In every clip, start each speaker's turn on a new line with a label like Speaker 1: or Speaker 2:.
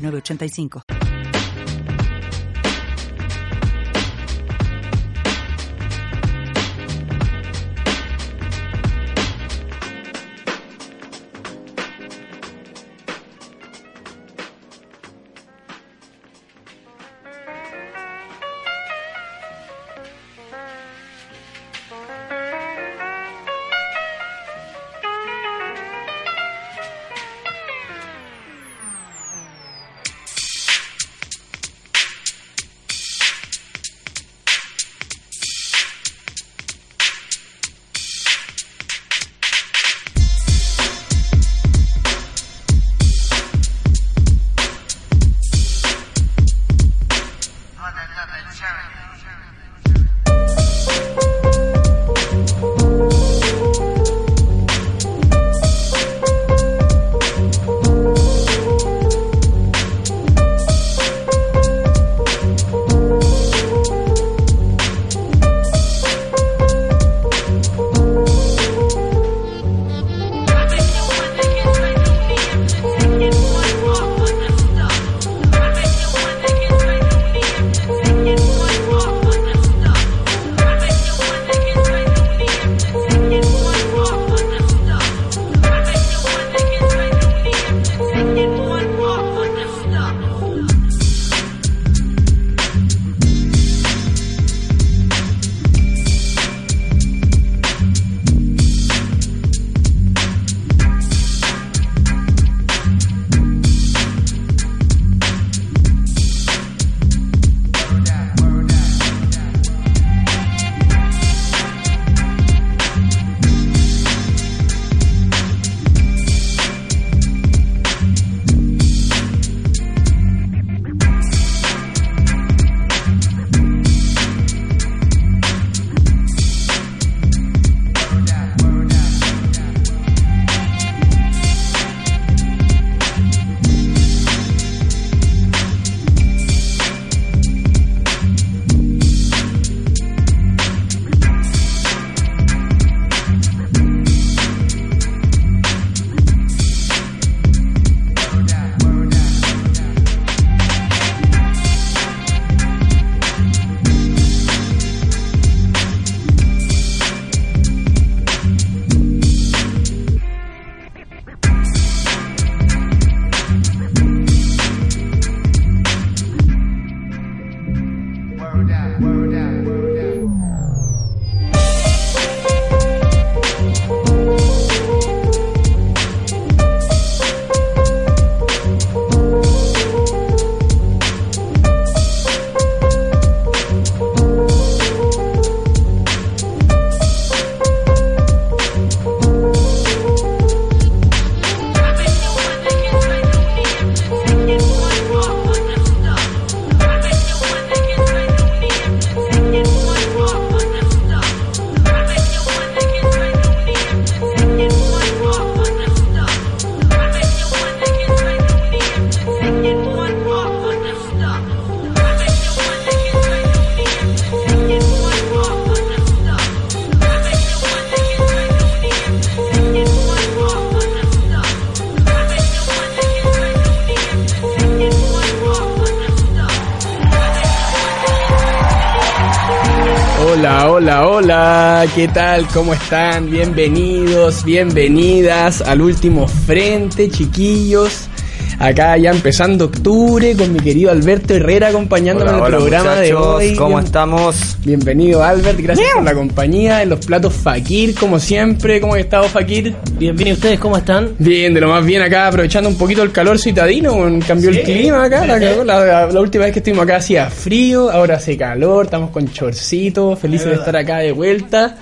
Speaker 1: 985.
Speaker 2: ¿Qué tal? ¿Cómo están? Bienvenidos, bienvenidas al último frente, chiquillos. Acá ya empezando octubre con mi querido Alberto Herrera acompañándome en el programa de hoy.
Speaker 3: ¿Cómo estamos?
Speaker 2: Bienvenido Albert, gracias por la compañía en los platos Fakir, como siempre. ¿Cómo ha estado Fakir?
Speaker 4: Bien, bien, ¿y ustedes cómo están?
Speaker 2: Bien, de lo más bien acá, aprovechando un poquito el calor citadino, cambió el clima acá, la, la, última vez que estuvimos acá hacía frío, ahora hace calor, estamos con chorcito, felices de estar acá de vuelta.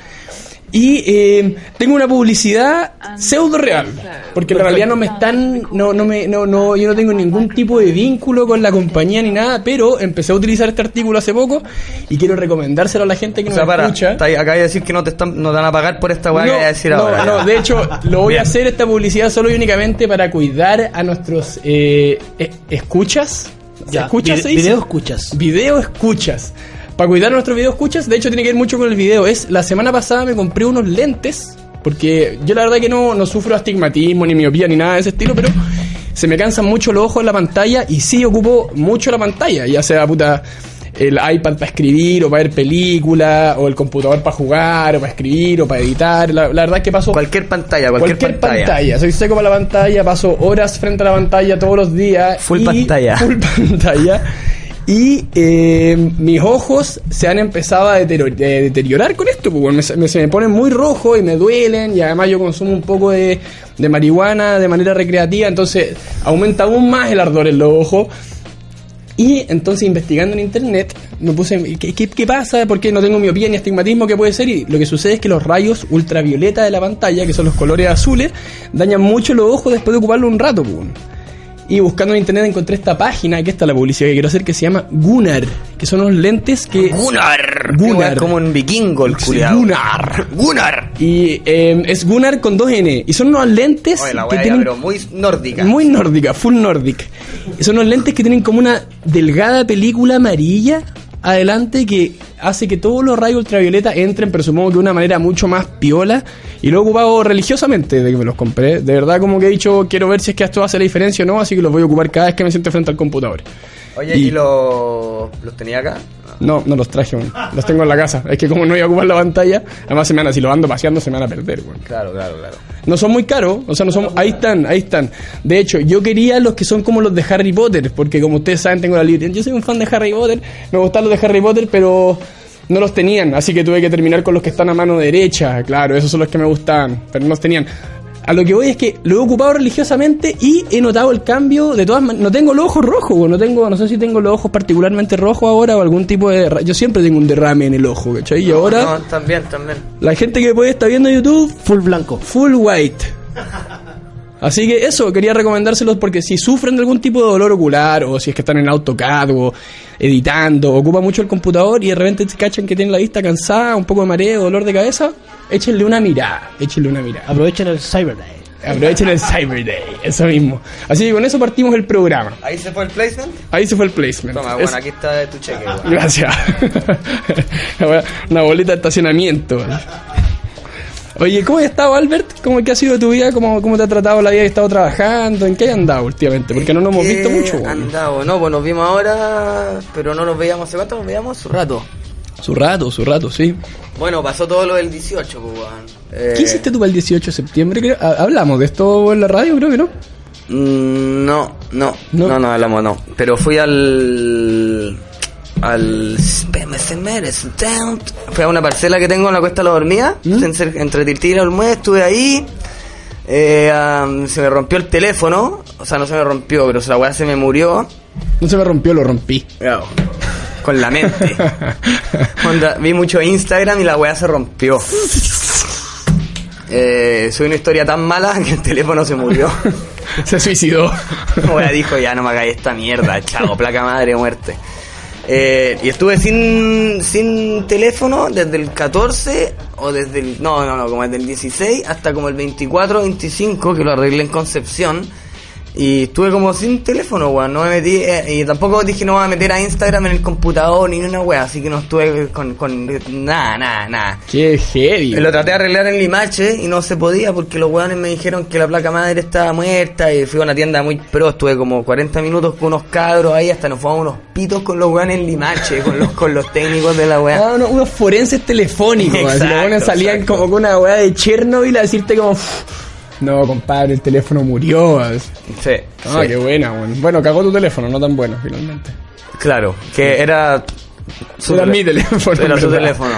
Speaker 2: Y eh, tengo una publicidad pseudo real, porque en realidad no me están, no, no me, no, no, yo no tengo ningún tipo de vínculo con la compañía ni nada, pero empecé a utilizar este artículo hace poco y quiero recomendárselo a la gente que
Speaker 3: O
Speaker 2: nos
Speaker 3: sea, para,
Speaker 2: escucha.
Speaker 3: está ahí- acá hay decir que no te están, no te van a pagar por esta weá que
Speaker 2: No,
Speaker 3: voy a decir
Speaker 2: no,
Speaker 3: ahora.
Speaker 2: no, de hecho, lo voy
Speaker 3: Bien.
Speaker 2: a hacer esta publicidad solo y únicamente para cuidar a nuestros eh, eh, escuchas.
Speaker 4: Ya,
Speaker 2: ¿Escuchas?
Speaker 4: vide-
Speaker 2: se dice?
Speaker 4: video escuchas.
Speaker 2: Video escuchas. Para cuidar nuestros video escuchas, de hecho tiene que ver mucho con el video. Es la semana pasada me compré unos lentes, porque yo la verdad que no, no sufro astigmatismo, ni miopía, ni nada de ese estilo, pero se me cansan mucho los ojos en la pantalla y sí ocupo mucho la pantalla, ya sea puta el iPad para escribir o para ver películas, o el computador para jugar, o para escribir, o para editar. La, la verdad es que paso
Speaker 3: Cualquier pantalla, cualquier,
Speaker 2: cualquier,
Speaker 3: pantalla.
Speaker 2: pantalla. Soy seco para la pantalla, paso horas frente a la pantalla todos los días.
Speaker 3: Full
Speaker 2: y-
Speaker 3: pantalla.
Speaker 2: Full pantalla. Y eh, mis ojos se han empezado a deterior- de- deteriorar con esto, pues, me, se me ponen muy rojos y me duelen y además yo consumo un poco de, de marihuana de manera recreativa, entonces aumenta aún más el ardor en los ojos. Y entonces investigando en internet me puse, ¿qué, qué, qué pasa? ¿Por qué no tengo miopía ni astigmatismo? ¿Qué puede ser? Y lo que sucede es que los rayos ultravioleta de la pantalla, que son los colores azules, dañan mucho los ojos después de ocuparlo un rato. pues. Y buscando en internet encontré esta página, que esta es la publicidad que quiero hacer, que se llama Gunnar, que son unos lentes que...
Speaker 3: Gunnar.
Speaker 2: Gunnar.
Speaker 3: Como un vikingo el culiado.
Speaker 2: Gunnar.
Speaker 3: Gunnar.
Speaker 2: Y eh, es Gunnar con dos N. Y son unos lentes
Speaker 3: Oye, la
Speaker 2: que tienen
Speaker 3: pero muy nórdica.
Speaker 2: muy nórdica, full nordic. Y son unos lentes que tienen como una delgada película amarilla adelante que hace que todos los rayos ultravioleta entren, pero supongo que de una manera mucho más piola. Y lo he ocupado religiosamente de que me los compré. De verdad, como que he dicho, quiero ver si es que esto hace la diferencia o no, así que los voy a ocupar cada vez que me siente frente al computador.
Speaker 3: Oye,
Speaker 2: Y-
Speaker 3: ¿y, los, los tenía acá?
Speaker 2: No, no los traje, weón. los tengo en la casa. Es que como no voy a ocupar la pantalla, además se me van, si lo ando paseando, se me van a perder, weón.
Speaker 3: Claro, claro, claro.
Speaker 2: No son muy caros, o sea, no son. Ahí están, ahí están. De hecho, yo quería los que son como los de Harry Potter, porque como ustedes saben, tengo la libre. Yo soy un fan de Harry Potter, me gustan los de Harry Potter, pero no los tenían, así que tuve que terminar con los que están a mano derecha. Claro, esos son los que me gustaban, pero no los tenían. A lo que voy es que lo he ocupado religiosamente y he notado el cambio. De todas maneras, no tengo los ojos rojos, no tengo, no sé si tengo los ojos particularmente rojos ahora o algún tipo de. Yo siempre tengo un derrame en el ojo, ¿cachai? Y ahora,
Speaker 3: No, también, también.
Speaker 2: la gente que puede estar viendo YouTube,
Speaker 4: Full blanco.
Speaker 2: full white. Así que eso, quería recomendárselos porque si sufren de algún tipo de dolor ocular o si es que están en AutoCAD o editando, ocupa mucho el computador y de repente se cachan que tienen la vista cansada, un poco de mareo, dolor de cabeza, échenle una mirada, échenle una mirada.
Speaker 4: Aprovechen el Cyber Day.
Speaker 2: Aprovechen el Cyber Day, eso mismo. Así que con eso partimos el programa.
Speaker 3: ¿Ahí se fue el placement?
Speaker 2: Ahí se fue el placement.
Speaker 3: Toma,
Speaker 2: Es-
Speaker 3: bueno, aquí está tu cheque, weón.
Speaker 2: Gracias. Una boleta de estacionamiento. Oye, ¿cómo has estado, Albert? ¿Cómo qué ha sido tu vida? ¿Cómo, ¿Cómo te ha tratado la vida que has estado trabajando? ¿En qué has andado últimamente? Porque no nos hemos
Speaker 3: ¿Qué
Speaker 2: visto mucho. weón.
Speaker 3: andado? No, pues nos vimos ahora, pero no nos veíamos hace cuánto, nos veíamos su rato.
Speaker 2: Su rato, su rato, sí.
Speaker 3: Bueno, pasó todo lo del 18, pues. Eh,
Speaker 2: ¿Qué hiciste tú para el 18 de septiembre? ¿Hablamos de esto en la radio? Creo que no.
Speaker 3: Mm, No, no,
Speaker 2: ¿No?
Speaker 3: no, no, hablamos, no. Pero fui al. Al. Fui a una parcela que tengo en la Cuesta de la Dormida,
Speaker 2: ¿Mm?
Speaker 3: entre, entre Tirtira y Olmué, estuve ahí. eh, se me rompió el teléfono, o sea, no se me rompió, pero la weá se me murió.
Speaker 2: No se me rompió, lo rompí.
Speaker 3: Con la mente. Onda, vi mucho Instagram y la weá se rompió. Eh, soy una historia tan mala que el teléfono se murió.
Speaker 2: se suicidó.
Speaker 3: La weá dijo, ya no me hagáis esta mierda, chao, placa madre, muerte. Eh, y estuve sin, sin teléfono desde el 14 o desde el... No, no, no, como desde el 16 hasta como el 24 25 que lo arreglé en Concepción. Y estuve como sin teléfono, weón. No me metí... eh, y tampoco dije no voy a meter a Instagram en el computador ni una weá. Así que no estuve con... con nada, nada, nada.
Speaker 2: Qué heavy.
Speaker 3: Lo traté de arreglar en Limache y no se podía porque los weones me dijeron que la placa madre estaba muerta y fui a una tienda muy pro, estuve como 40 minutos con unos cabros ahí hasta nos fuimos unos pitos con los weones en Limache, con los, con los técnicos de la weá.
Speaker 2: Ah, uno- unos forenses telefónicos. así,
Speaker 3: Exacto,
Speaker 2: los buenos salían
Speaker 3: exacto.
Speaker 2: como con una weá de Chernobyl a decirte como... No, compadre, el teléfono murió. así.
Speaker 3: Sí,
Speaker 2: Ah,
Speaker 3: sí.
Speaker 2: qué buena, weón. Bueno, cagó tu teléfono, no tan bueno, finalmente.
Speaker 3: claro, que era Su
Speaker 2: Era mi teléfono.
Speaker 3: Era su teléfono.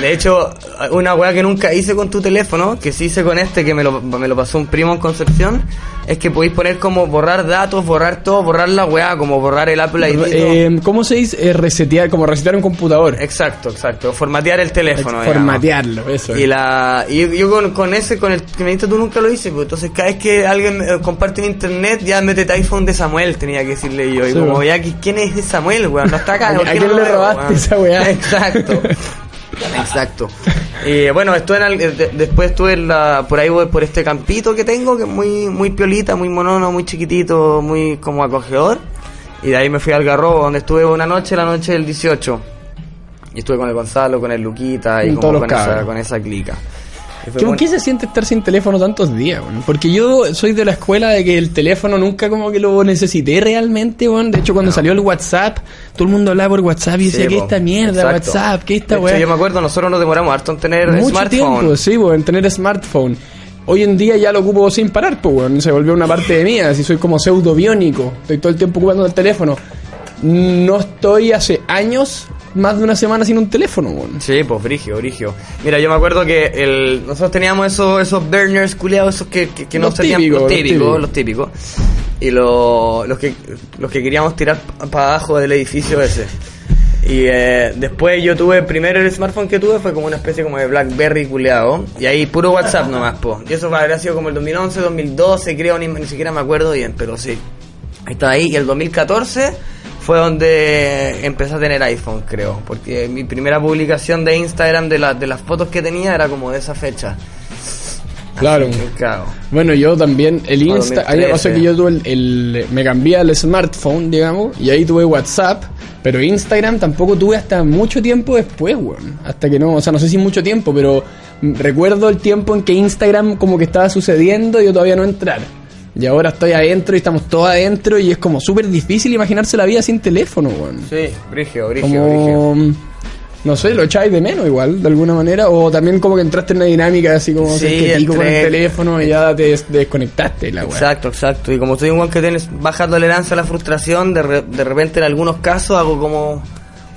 Speaker 3: De hecho, una weá que nunca hice con tu teléfono, que sí hice con este, que me lo, me lo pasó un primo en Concepción, es que podéis poner como borrar datos, borrar todo, borrar la weá, como borrar el Apple ID.
Speaker 2: Eh, ¿Cómo se dice? Eh, resetear, como resetear un computador.
Speaker 3: Exacto, exacto. Formatear el teléfono. digamos.
Speaker 2: Formatearlo, eso.
Speaker 3: Y la y yo con, con ese, con el que me diste tú nunca lo hice, pues entonces cada vez que alguien eh, comparte en internet, ya métete iPhone de Samuel, tenía que decirle yo. Y
Speaker 2: Sí,
Speaker 3: como,
Speaker 2: pues.
Speaker 3: ya, ¿qui- ¿quién es Samuel, weón? No está acá.
Speaker 2: ¿A
Speaker 3: ¿por qué
Speaker 2: quién
Speaker 3: no
Speaker 2: le
Speaker 3: veo,
Speaker 2: robaste
Speaker 3: weón?
Speaker 2: esa weá?
Speaker 3: Exacto. Exacto. Y bueno, estuve en al- de- después estuve en la, por ahí voy por este campito que tengo, que es muy, muy piolita, muy monono, muy chiquitito, muy como acogedor. Y de ahí me fui al Garrobo, donde estuve una noche, la noche del 18. Y estuve con el Gonzalo, con el Luquita y
Speaker 2: Con
Speaker 3: como esa, con esa clica.
Speaker 2: ¿Qué,
Speaker 3: buen-
Speaker 2: qué se siente estar sin teléfono tantos días, weón? Porque yo soy de la escuela de que el teléfono nunca como que lo necesité realmente, weón. De hecho, cuando salió el WhatsApp, todo el mundo hablaba por WhatsApp y decía,
Speaker 3: Sí,
Speaker 2: ¿qué
Speaker 3: po.
Speaker 2: esta mierda?
Speaker 3: Exacto.
Speaker 2: WhatsApp, ¿qué esta weá?
Speaker 3: yo me acuerdo, nosotros nos demoramos harto en tener
Speaker 2: Mucho
Speaker 3: smartphone.
Speaker 2: tiempo, sí, en tener smartphone. Hoy en día ya lo ocupo sin parar, pues, weón. Se volvió una parte de mí, así soy como pseudo biónico. Estoy todo el tiempo ocupando el teléfono. No estoy hace años, más de una semana sin un teléfono, weón.
Speaker 3: Sí, pues brigio, brigio. Mira, yo me acuerdo que el, nosotros teníamos esos, esos burners culiados, esos que, que, que
Speaker 2: Los
Speaker 3: nos tenían
Speaker 2: típicos,
Speaker 3: los
Speaker 2: los
Speaker 3: típicos, los típicos. Y lo- los que los que queríamos tirar para abajo del edificio ese. Y eh, después yo tuve, primero el smartphone que tuve fue como una especie como de Blackberry culeado. Y ahí puro WhatsApp nomás, po. Y eso habría sido como el 2011, 2012, creo, ni, ni siquiera me acuerdo bien, pero sí. Estaba ahí. Y el 2014 fue donde empecé a tener iPhone, creo. Porque mi primera publicación de Instagram de, la- de las fotos que tenía era como de esa fecha.
Speaker 2: Claro. Bueno, yo también, el Insta, a mí me pasó
Speaker 3: 2013.
Speaker 2: que yo tuve el, el- me cambié al smartphone, digamos, y ahí tuve WhatsApp, pero Instagram tampoco tuve hasta mucho tiempo después, weón. Hasta que no, o sea, no sé si mucho tiempo, pero recuerdo el tiempo en que Instagram como que estaba sucediendo y yo todavía no entrar. Y ahora estoy adentro y estamos todos adentro y es como súper difícil imaginarse la vida sin teléfono, weón.
Speaker 3: Sí, brigio, brigio.
Speaker 2: Como... No sé, lo echáis de menos igual, de alguna manera. O también como que entraste en una dinámica así como
Speaker 3: Sí,
Speaker 2: que pico con el teléfono y ya te des- desconectaste la weá.
Speaker 3: Exacto, exacto. Y como soy un weón que tienes baja tolerancia a la frustración, de, re- de repente en algunos casos hago como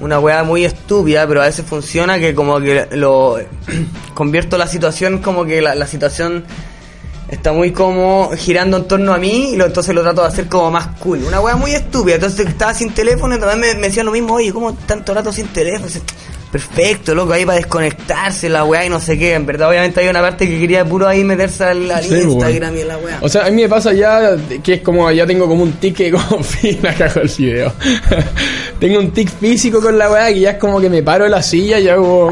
Speaker 3: una weá muy estúpida, pero a veces funciona que como que lo convierto la situación como que la, la situación está muy como girando en torno a mí y lo, entonces lo trato de hacer como más cool. Una weá muy estúpida. Entonces estaba sin teléfono y también me, me decían lo mismo, oye, ¿cómo tanto rato sin teléfono? Y Perfecto, loco, ahí para desconectarse la weá y no sé qué. En verdad, obviamente hay una parte que quería puro ahí meterse al, al
Speaker 2: Sí, pues,
Speaker 3: Instagram y a la weá.
Speaker 2: O sea, a mí me pasa ya que es como, ya tengo como un tic que como fin acá con el video. tengo un tic físico con la weá que ya es como que me paro de la silla y hago...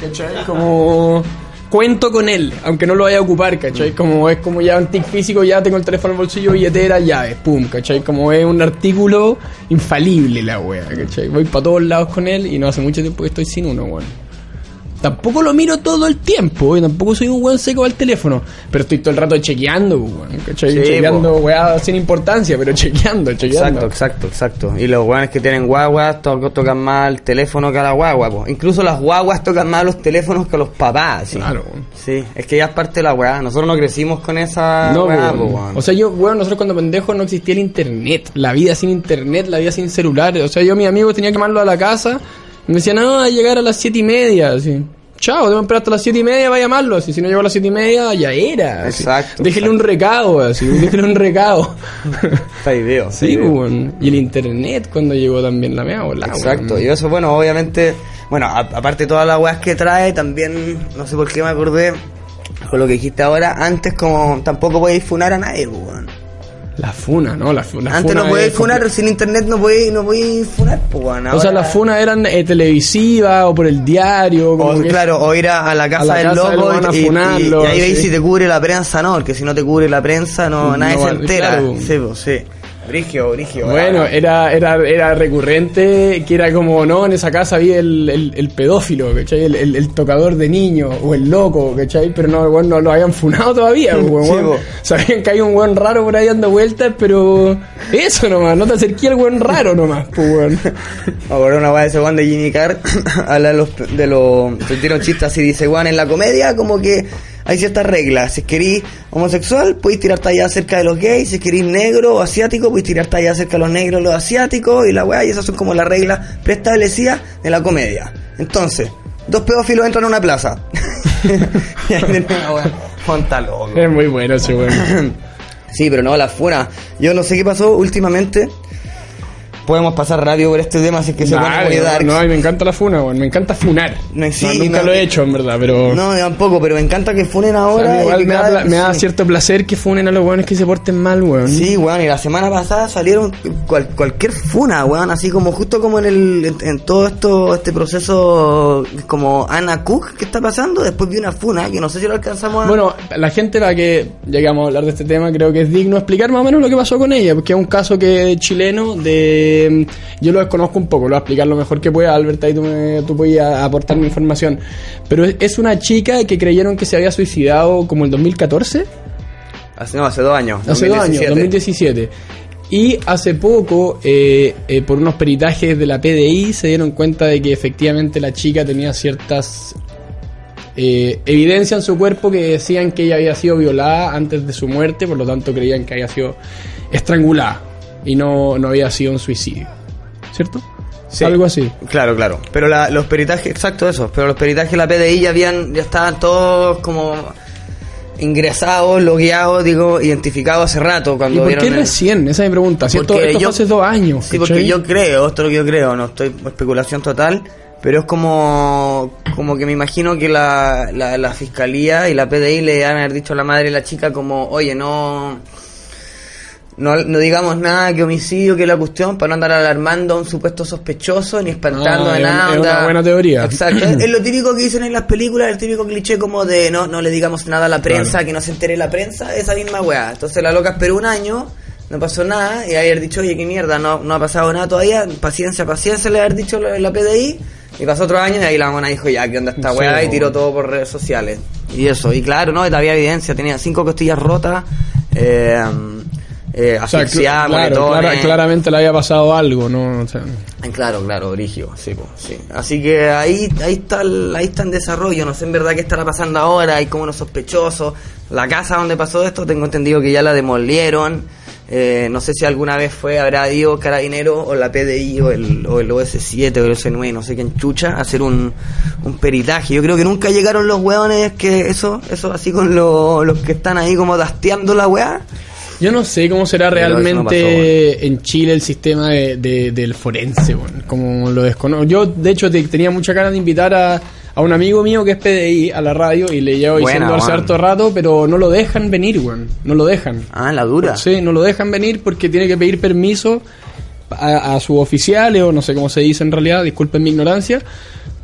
Speaker 2: ¿Cachai? Como... Cuento con él, aunque no lo vaya a ocupar, ¿cachai? Como es como ya un tic físico, ya tengo el teléfono en el bolsillo, billetera, llaves, pum, ¿cachai? Como es un artículo infalible la wea, ¿cachai? Voy para todos lados con él y no hace mucho tiempo que estoy sin uno, weón. Tampoco lo miro todo el tiempo, y tampoco soy un weón seco al teléfono, pero estoy todo el rato chequeando, weón, ¿cachai?
Speaker 3: Sí,
Speaker 2: chequeando, weá, sin importancia, pero chequeando, chequeando.
Speaker 3: Exacto, exacto, exacto. Y los weones que tienen guaguas to- tocan más el teléfono que a la guagua, po. Incluso las guaguas tocan más los teléfonos que los papás, sí.
Speaker 2: Claro.
Speaker 3: Sí, es que ya es parte de la weá. Nosotros no crecimos con esa
Speaker 2: No,
Speaker 3: weá,
Speaker 2: weón.
Speaker 3: po, weón.
Speaker 2: O sea, yo, weón, nosotros cuando pendejos no existía el internet. La vida sin internet, la vida sin celulares. O sea, yo mis amigos tenía que llamarlo a la casa. Me decían, no, va a llegar a las siete y media. Así. Chao, que esperar hasta las siete y media para llamarlo. Así, si no llegó a las siete y media, ya era. así.
Speaker 3: Exacto,
Speaker 2: Déjele
Speaker 3: exacto.
Speaker 2: un recado, así. Déjele un recado.
Speaker 3: Está idea.
Speaker 2: sí, weón. Y el internet cuando llegó también la mea volá,
Speaker 3: Exacto, y eso, bueno, obviamente, bueno, a- aparte de todas las weas que trae, también, no sé por qué me acordé con lo que dijiste ahora, antes como tampoco podéis funar a nadie, weón.
Speaker 2: La funa, ¿no? La,
Speaker 3: Antes
Speaker 2: funa
Speaker 3: no podéis funar, sin internet no podéis, no podéis funar, pues, weón.
Speaker 2: O sea, las funas eran eh, televisivas o por el diario. Como
Speaker 3: O,
Speaker 2: que-
Speaker 3: claro, o ir a, a la casa
Speaker 2: la
Speaker 3: del
Speaker 2: casa del
Speaker 3: loco
Speaker 2: a
Speaker 3: y, y-
Speaker 2: funarlo,
Speaker 3: y ahí veis
Speaker 2: sí.
Speaker 3: si te cubre la prensa, no, porque si no te cubre la prensa, no,
Speaker 2: No
Speaker 3: nadie se
Speaker 2: vale,
Speaker 3: entera.
Speaker 2: claro.
Speaker 3: Sí, pues, sí. Brigio, brigio.
Speaker 2: Bueno,
Speaker 3: ah.
Speaker 2: era, era, era recurrente que era como, no, en esa casa había el, el, el pedófilo, ¿cachai? El, el, el tocador de niños o el loco, ¿cachai? Pero no, bueno, no lo habían funado todavía, pues,
Speaker 3: Sí,
Speaker 2: weón.
Speaker 3: po.
Speaker 2: Sabían que hay un weón raro por ahí dando vueltas, pero eso nomás, no te acerqué al weón raro nomás, pues, weón.
Speaker 3: Ahora una weá de ese weón de Jimmy Carr habla de los, de los se tira un chiste así, dice weón en la comedia como que hay ciertas reglas. Si querís homosexual, podéis tirar talla acerca de los gays. Si querís negro o asiático, podéis tirar talla acerca de los negros o los asiáticos. Y la weá, y esas son como las reglas preestablecidas de la comedia. Entonces, dos pedófilos entran a una plaza. y ahí tenés una weá. Ponta loco.
Speaker 2: Es muy bueno ese weón.
Speaker 3: Sí, pero no, la fuera. Yo no sé qué pasó últimamente. Podemos pasar radio por este tema, así que se pone
Speaker 2: Dale,
Speaker 3: muy
Speaker 2: no, no, me encanta la funa, weón. Me encanta funar.
Speaker 3: No, sí,
Speaker 2: nunca
Speaker 3: no,
Speaker 2: lo he hecho, en verdad, pero...
Speaker 3: No, tampoco, pero me encanta que funen
Speaker 2: O sea,
Speaker 3: ahora.
Speaker 2: igual me da, pla- me da
Speaker 3: sí.
Speaker 2: cierto placer que funen a los weones que se porten mal, weón.
Speaker 3: Sí, weón, y la semana pasada salieron cual- cualquier funa, weón, así como justo como en el en, en todo esto este proceso como Ana Cook que está pasando, después vi una funa que no sé si lo alcanzamos a
Speaker 2: Bueno, la gente la que llegamos a hablar de este tema creo que es digno explicar más o menos lo que pasó con ella, porque es un caso que chileno de... Yo lo desconozco un poco, lo voy a explicar lo mejor que pueda, Albert, ahí tú, me, tú puedes aportar mi información. Pero es, una chica que creyeron que se había suicidado como el 2014,
Speaker 3: hace, no, hace dos años,
Speaker 2: hace dos años,
Speaker 3: 2017.
Speaker 2: 2017. Y hace poco, eh, eh, por unos peritajes de la PDI, se dieron cuenta de que efectivamente la chica tenía ciertas eh, evidencias en su cuerpo que decían que ella había sido violada antes de su muerte, por lo tanto creían que había sido estrangulada y no, no había sido un suicidio. ¿Cierto?
Speaker 3: Sí.
Speaker 2: Algo así.
Speaker 3: Claro, claro. Pero la- los peritajes, exacto eso, pero los peritajes de la PDI ya habían, ya estaban todos como ingresados, logueados, digo, identificados hace rato
Speaker 2: ¿Y
Speaker 3: cuando
Speaker 2: por
Speaker 3: vieron
Speaker 2: qué
Speaker 3: el-
Speaker 2: recién? Esa es mi pregunta. ¿Cierto?
Speaker 3: Porque
Speaker 2: Esto
Speaker 3: yo-
Speaker 2: hace dos años.
Speaker 3: Sí, porque yo creo, esto es lo que yo creo, no estoy especulación total, pero es como como que me imagino que la, la, la fiscalía y la PDI le han haber dicho a la madre de la chica como, oye, no, no, no digamos nada que homicidio, que la cuestión, para no andar alarmando a un supuesto sospechoso ni espantando
Speaker 2: Ah,
Speaker 3: a nada.
Speaker 2: es una buena teoría.
Speaker 3: Exacto. es, es lo típico que dicen en las películas, el típico cliché como de no, no le digamos nada a la prensa,
Speaker 2: Claro.
Speaker 3: que no se entere la prensa, esa misma weá. Entonces la loca esperó un año, no pasó nada, y haber dicho, oye, qué mierda, no, no ha pasado nada todavía, paciencia, paciencia, le haber dicho la, la PDI, y pasó otro año, y ahí la mona dijo, ya, ¿qué onda esta
Speaker 2: Sí,
Speaker 3: weá? y tiró todo por redes sociales. Y eso, y claro, no, y había evidencia, tenía cinco costillas rotas, eh, eh,
Speaker 2: O sea, cl-
Speaker 3: asfixiada,
Speaker 2: claro, claramente le había pasado algo, ¿no? O sea,
Speaker 3: Ay, Claro, claro, Brigio, sí, sí. Así que ahí, ahí está el- ahí está en desarrollo, no sé en verdad qué estará pasando ahora, hay como unos sospechosos. La casa donde pasó esto, tengo entendido que ya la demolieron. Eh, no sé si alguna vez fue, habrá ido Carabinero o la PDI o el, o el OS7 o el OS9, no sé quién chucha, a hacer un, un peritaje. Yo creo que nunca llegaron los hueones que eso, eso así con lo- los que están ahí como dasteando la weá.
Speaker 2: Yo no sé cómo será
Speaker 3: Pero eso no
Speaker 2: realmente
Speaker 3: pasó, bueno.
Speaker 2: en Chile el sistema de, de- del forense, bueno, como lo desconozco. Yo, de hecho, te- tenía mucha ganas de invitar a, a un amigo mío que es PDI a la radio y le llevo diciendo hace
Speaker 3: Juan.
Speaker 2: harto rato, pero no lo dejan venir, weón. No lo dejan.
Speaker 3: Ah, la dura.
Speaker 2: Sí, no lo dejan venir porque tiene que pedir permiso a, a sus oficiales o no sé cómo se dice en realidad, disculpen mi ignorancia,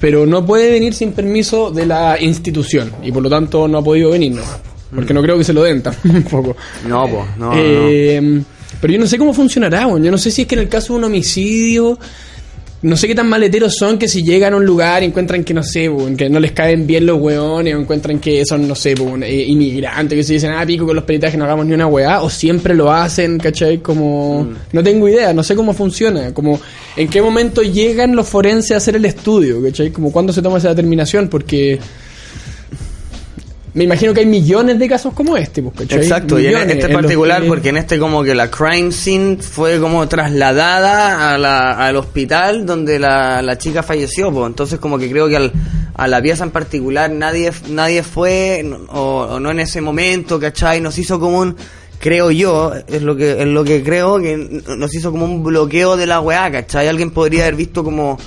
Speaker 2: pero no puede venir sin permiso de la institución y por lo tanto no ha podido venir, ¿no? Porque no creo que se lo den tampoco.
Speaker 3: No, pues, no, no.
Speaker 2: Eh, Pero yo no sé cómo funcionará, weón. yo no sé si es que en el caso de un homicidio... No sé qué tan maleteros son que si llegan a un lugar y encuentran que, no sé, weón, que no les caen bien los weones o encuentran que son, no sé, weón, eh, inmigrantes, que se dicen, ah, pico con los peritajes no hagamos ni una weá, o siempre lo hacen, ¿cachai? Como... No tengo idea, no sé cómo funciona, como en qué momento llegan los forenses a hacer el estudio, ¿cachai? Como cuándo se toma esa determinación, porque... Me imagino que hay millones de casos como este, pues, ¿cachai?
Speaker 3: Exacto, y en este
Speaker 2: en
Speaker 3: particular,
Speaker 2: que-
Speaker 3: porque en este como que la crime scene fue como trasladada a la, al hospital donde la, la chica falleció, pues entonces como que creo que al, a la pieza en particular nadie nadie fue, o, o no en ese momento, ¿cachai? Nos hizo como un, creo yo, es lo que es lo que creo, que nos hizo como un bloqueo de la weá, ¿cachai? Alguien podría haber visto como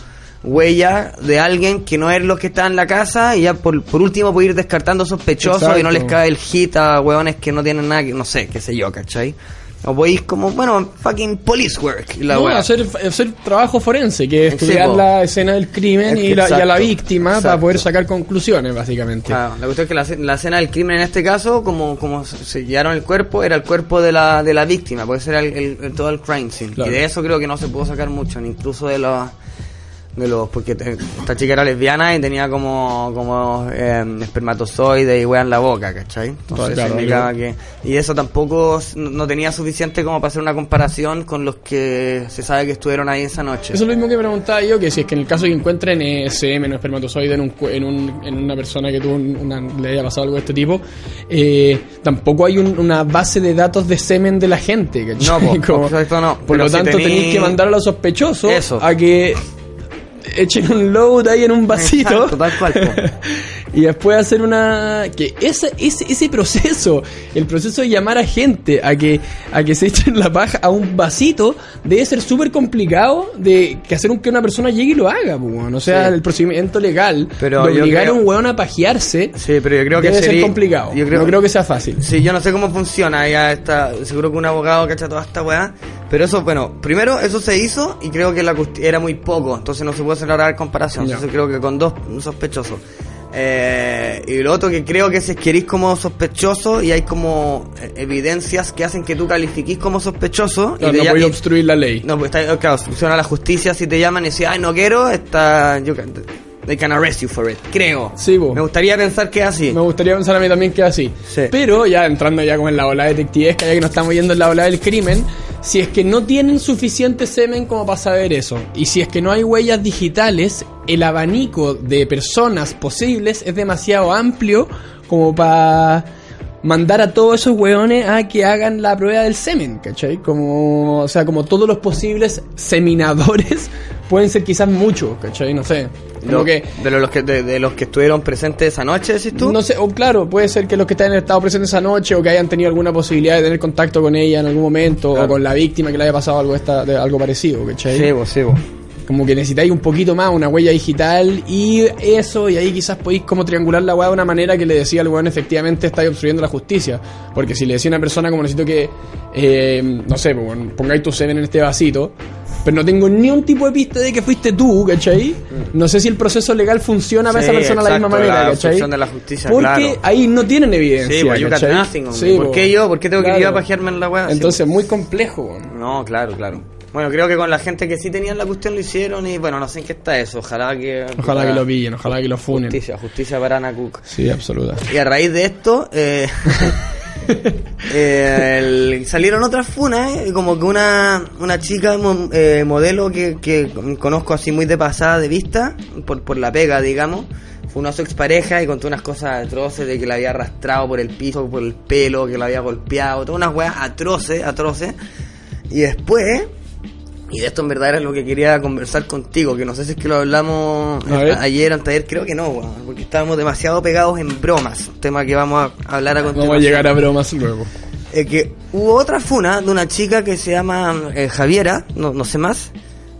Speaker 3: huella de alguien que no es los que está en la casa y ya por, por último puede ir descartando sospechosos y no les cae el hit a hueones que no tienen nada que, no sé, qué sé yo, ¿cachai? O podéis como, bueno, fucking police work la
Speaker 2: No, hacer, hacer trabajo forense, que es estudiar la escena del crimen y, la- y a la
Speaker 3: exacto,
Speaker 2: víctima para poder sacar conclusiones, básicamente.
Speaker 3: Claro, la cuestión es que la, la escena del crimen en este caso, como, como se llevaron el cuerpo, era el cuerpo de la, de la víctima, puede ser el, el- el- todo el crime scene.
Speaker 2: Claro.
Speaker 3: Y de eso creo que no se pudo sacar mucho, ni incluso de los de los porque te- esta chica era lesbiana y tenía como como eh, espermatozoide y wea en la boca, ¿cachai? Entonces
Speaker 2: Claro,
Speaker 3: significaba que y eso tampoco no tenía suficiente como para hacer una comparación con los que se sabe que estuvieron ahí esa noche.
Speaker 2: Eso es lo mismo que preguntaba yo, que si es que en el caso que encuentren eh, semen o espermatozoide en, un, en, un- en una persona que tuvo un- una, le haya pasado algo de este tipo, eh, tampoco hay un- una base de datos de semen de la gente, ¿cachai?
Speaker 3: No, po,
Speaker 2: Como-
Speaker 3: exacto, no.
Speaker 2: Por
Speaker 3: Pero
Speaker 2: lo
Speaker 3: si
Speaker 2: tanto, tenéis que mandar a los sospechosos
Speaker 3: Eso.
Speaker 2: a que echen un load ahí en un vasito
Speaker 3: Exacto, tal cual, po.
Speaker 2: y después hacer una que ese, ese ese proceso el proceso de llamar a gente a que a que se echen la paja a un vasito debe ser súper complicado de que hacer un, que una persona llegue y lo haga weón. o sea
Speaker 3: Sí.
Speaker 2: el procedimiento legal
Speaker 3: Pero
Speaker 2: de obligar
Speaker 3: creo-
Speaker 2: a un weón a pajearse
Speaker 3: Sí, pero yo creo que
Speaker 2: debe ser
Speaker 3: sería-
Speaker 2: complicado
Speaker 3: Yo creo,
Speaker 2: no creo que sea fácil
Speaker 3: Sí, yo no sé cómo funciona, ya está, seguro que un abogado cacha toda esta weá, pero eso, bueno, primero eso se hizo y creo que la era muy poco, entonces no se puede celebrar comparación,
Speaker 2: Ya.
Speaker 3: entonces creo que con dos sospechosos. Eh, y lo otro que creo que si queréis como sospechoso y hay como eh, evidencias que hacen que tú califiquís como sospechoso
Speaker 2: Claro,
Speaker 3: y te
Speaker 2: no voy a obstruir la ley
Speaker 3: no, pues está, claro, funciona la justicia si te llaman y decís, ay, no quiero, está, can, they can arrest you for it, creo.
Speaker 2: Sí, po.
Speaker 3: Me gustaría pensar que es así.
Speaker 2: Me gustaría pensar a mí también que es así.
Speaker 3: Sí.
Speaker 2: Pero ya entrando ya como en la ola detectivesca, ya que nos estamos yendo en la ola del crimen, si es que no tienen suficiente semen como para saber eso, y si es que no hay huellas digitales, el abanico de personas posibles es demasiado amplio como para mandar a todos esos hueones a que hagan la prueba del semen, ¿cachai? Como, o sea, como todos los posibles seminadores pueden ser quizás muchos, ¿cachai? No sé. Como que
Speaker 3: de, los que, de, de los que estuvieron presentes esa noche, decís tú.
Speaker 2: no sé, o claro, puede ser que los que estén estado presentes esa noche o que hayan tenido alguna posibilidad de tener contacto con ella en algún momento
Speaker 3: Claro.
Speaker 2: o con la víctima que le haya pasado algo esta, de algo parecido, ¿cachai?
Speaker 3: Sí, vos, sí, vos.
Speaker 2: Como que necesitáis un poquito más, una huella digital y eso, y ahí quizás podéis como triangular la hueá de una manera que le decía al weón efectivamente estáis obstruyendo la justicia. Porque si le decía a una persona como necesito que, eh, no sé, pues, pongáis tu semen en este vasito, pero no tengo ni un tipo de pista de que fuiste tú, ¿cachai? No sé si el proceso legal funciona para
Speaker 3: Mm. Sí,
Speaker 2: esa persona de la misma
Speaker 3: exacto,
Speaker 2: manera,
Speaker 3: la
Speaker 2: ¿cachai?
Speaker 3: de la justicia,
Speaker 2: Porque
Speaker 3: claro.
Speaker 2: ahí no tienen evidencia.
Speaker 3: Sí, pues, you nothing.
Speaker 2: Sí,
Speaker 3: ¿Por
Speaker 2: po.
Speaker 3: qué yo? ¿Por qué tengo que ir a
Speaker 2: Claro.
Speaker 3: pajearme en la weá?
Speaker 2: Entonces, muy complejo.
Speaker 3: pues. No, claro, claro. Bueno, creo que con la gente que sí tenían la cuestión lo hicieron y bueno, no sé en qué está eso. Ojalá que.
Speaker 2: Ojalá que lo pillen, ojalá que lo funen.
Speaker 3: Justicia, justicia para Ana Cook.
Speaker 2: Sí, absoluta.
Speaker 3: Y a raíz de esto, eh, eh, salieron otras funas, eh, como que una, una chica eh, modelo que, que conozco así muy de pasada de vista, por, por la pega, digamos, fue una su expareja y contó unas cosas atroces de que la había arrastrado por el piso, por el pelo, que la había golpeado, todas unas weas atroces, atroces. Y después, y de esto en verdad era lo que quería conversar contigo, que no sé si es que lo hablamos ayer, anteayer, creo que no, porque estábamos demasiado pegados en bromas, un tema que vamos a hablar a continuación.
Speaker 2: Vamos a llegar a bromas luego.
Speaker 3: Eh, que hubo otra funa de una chica que se llama eh, Javiera, no, no sé más,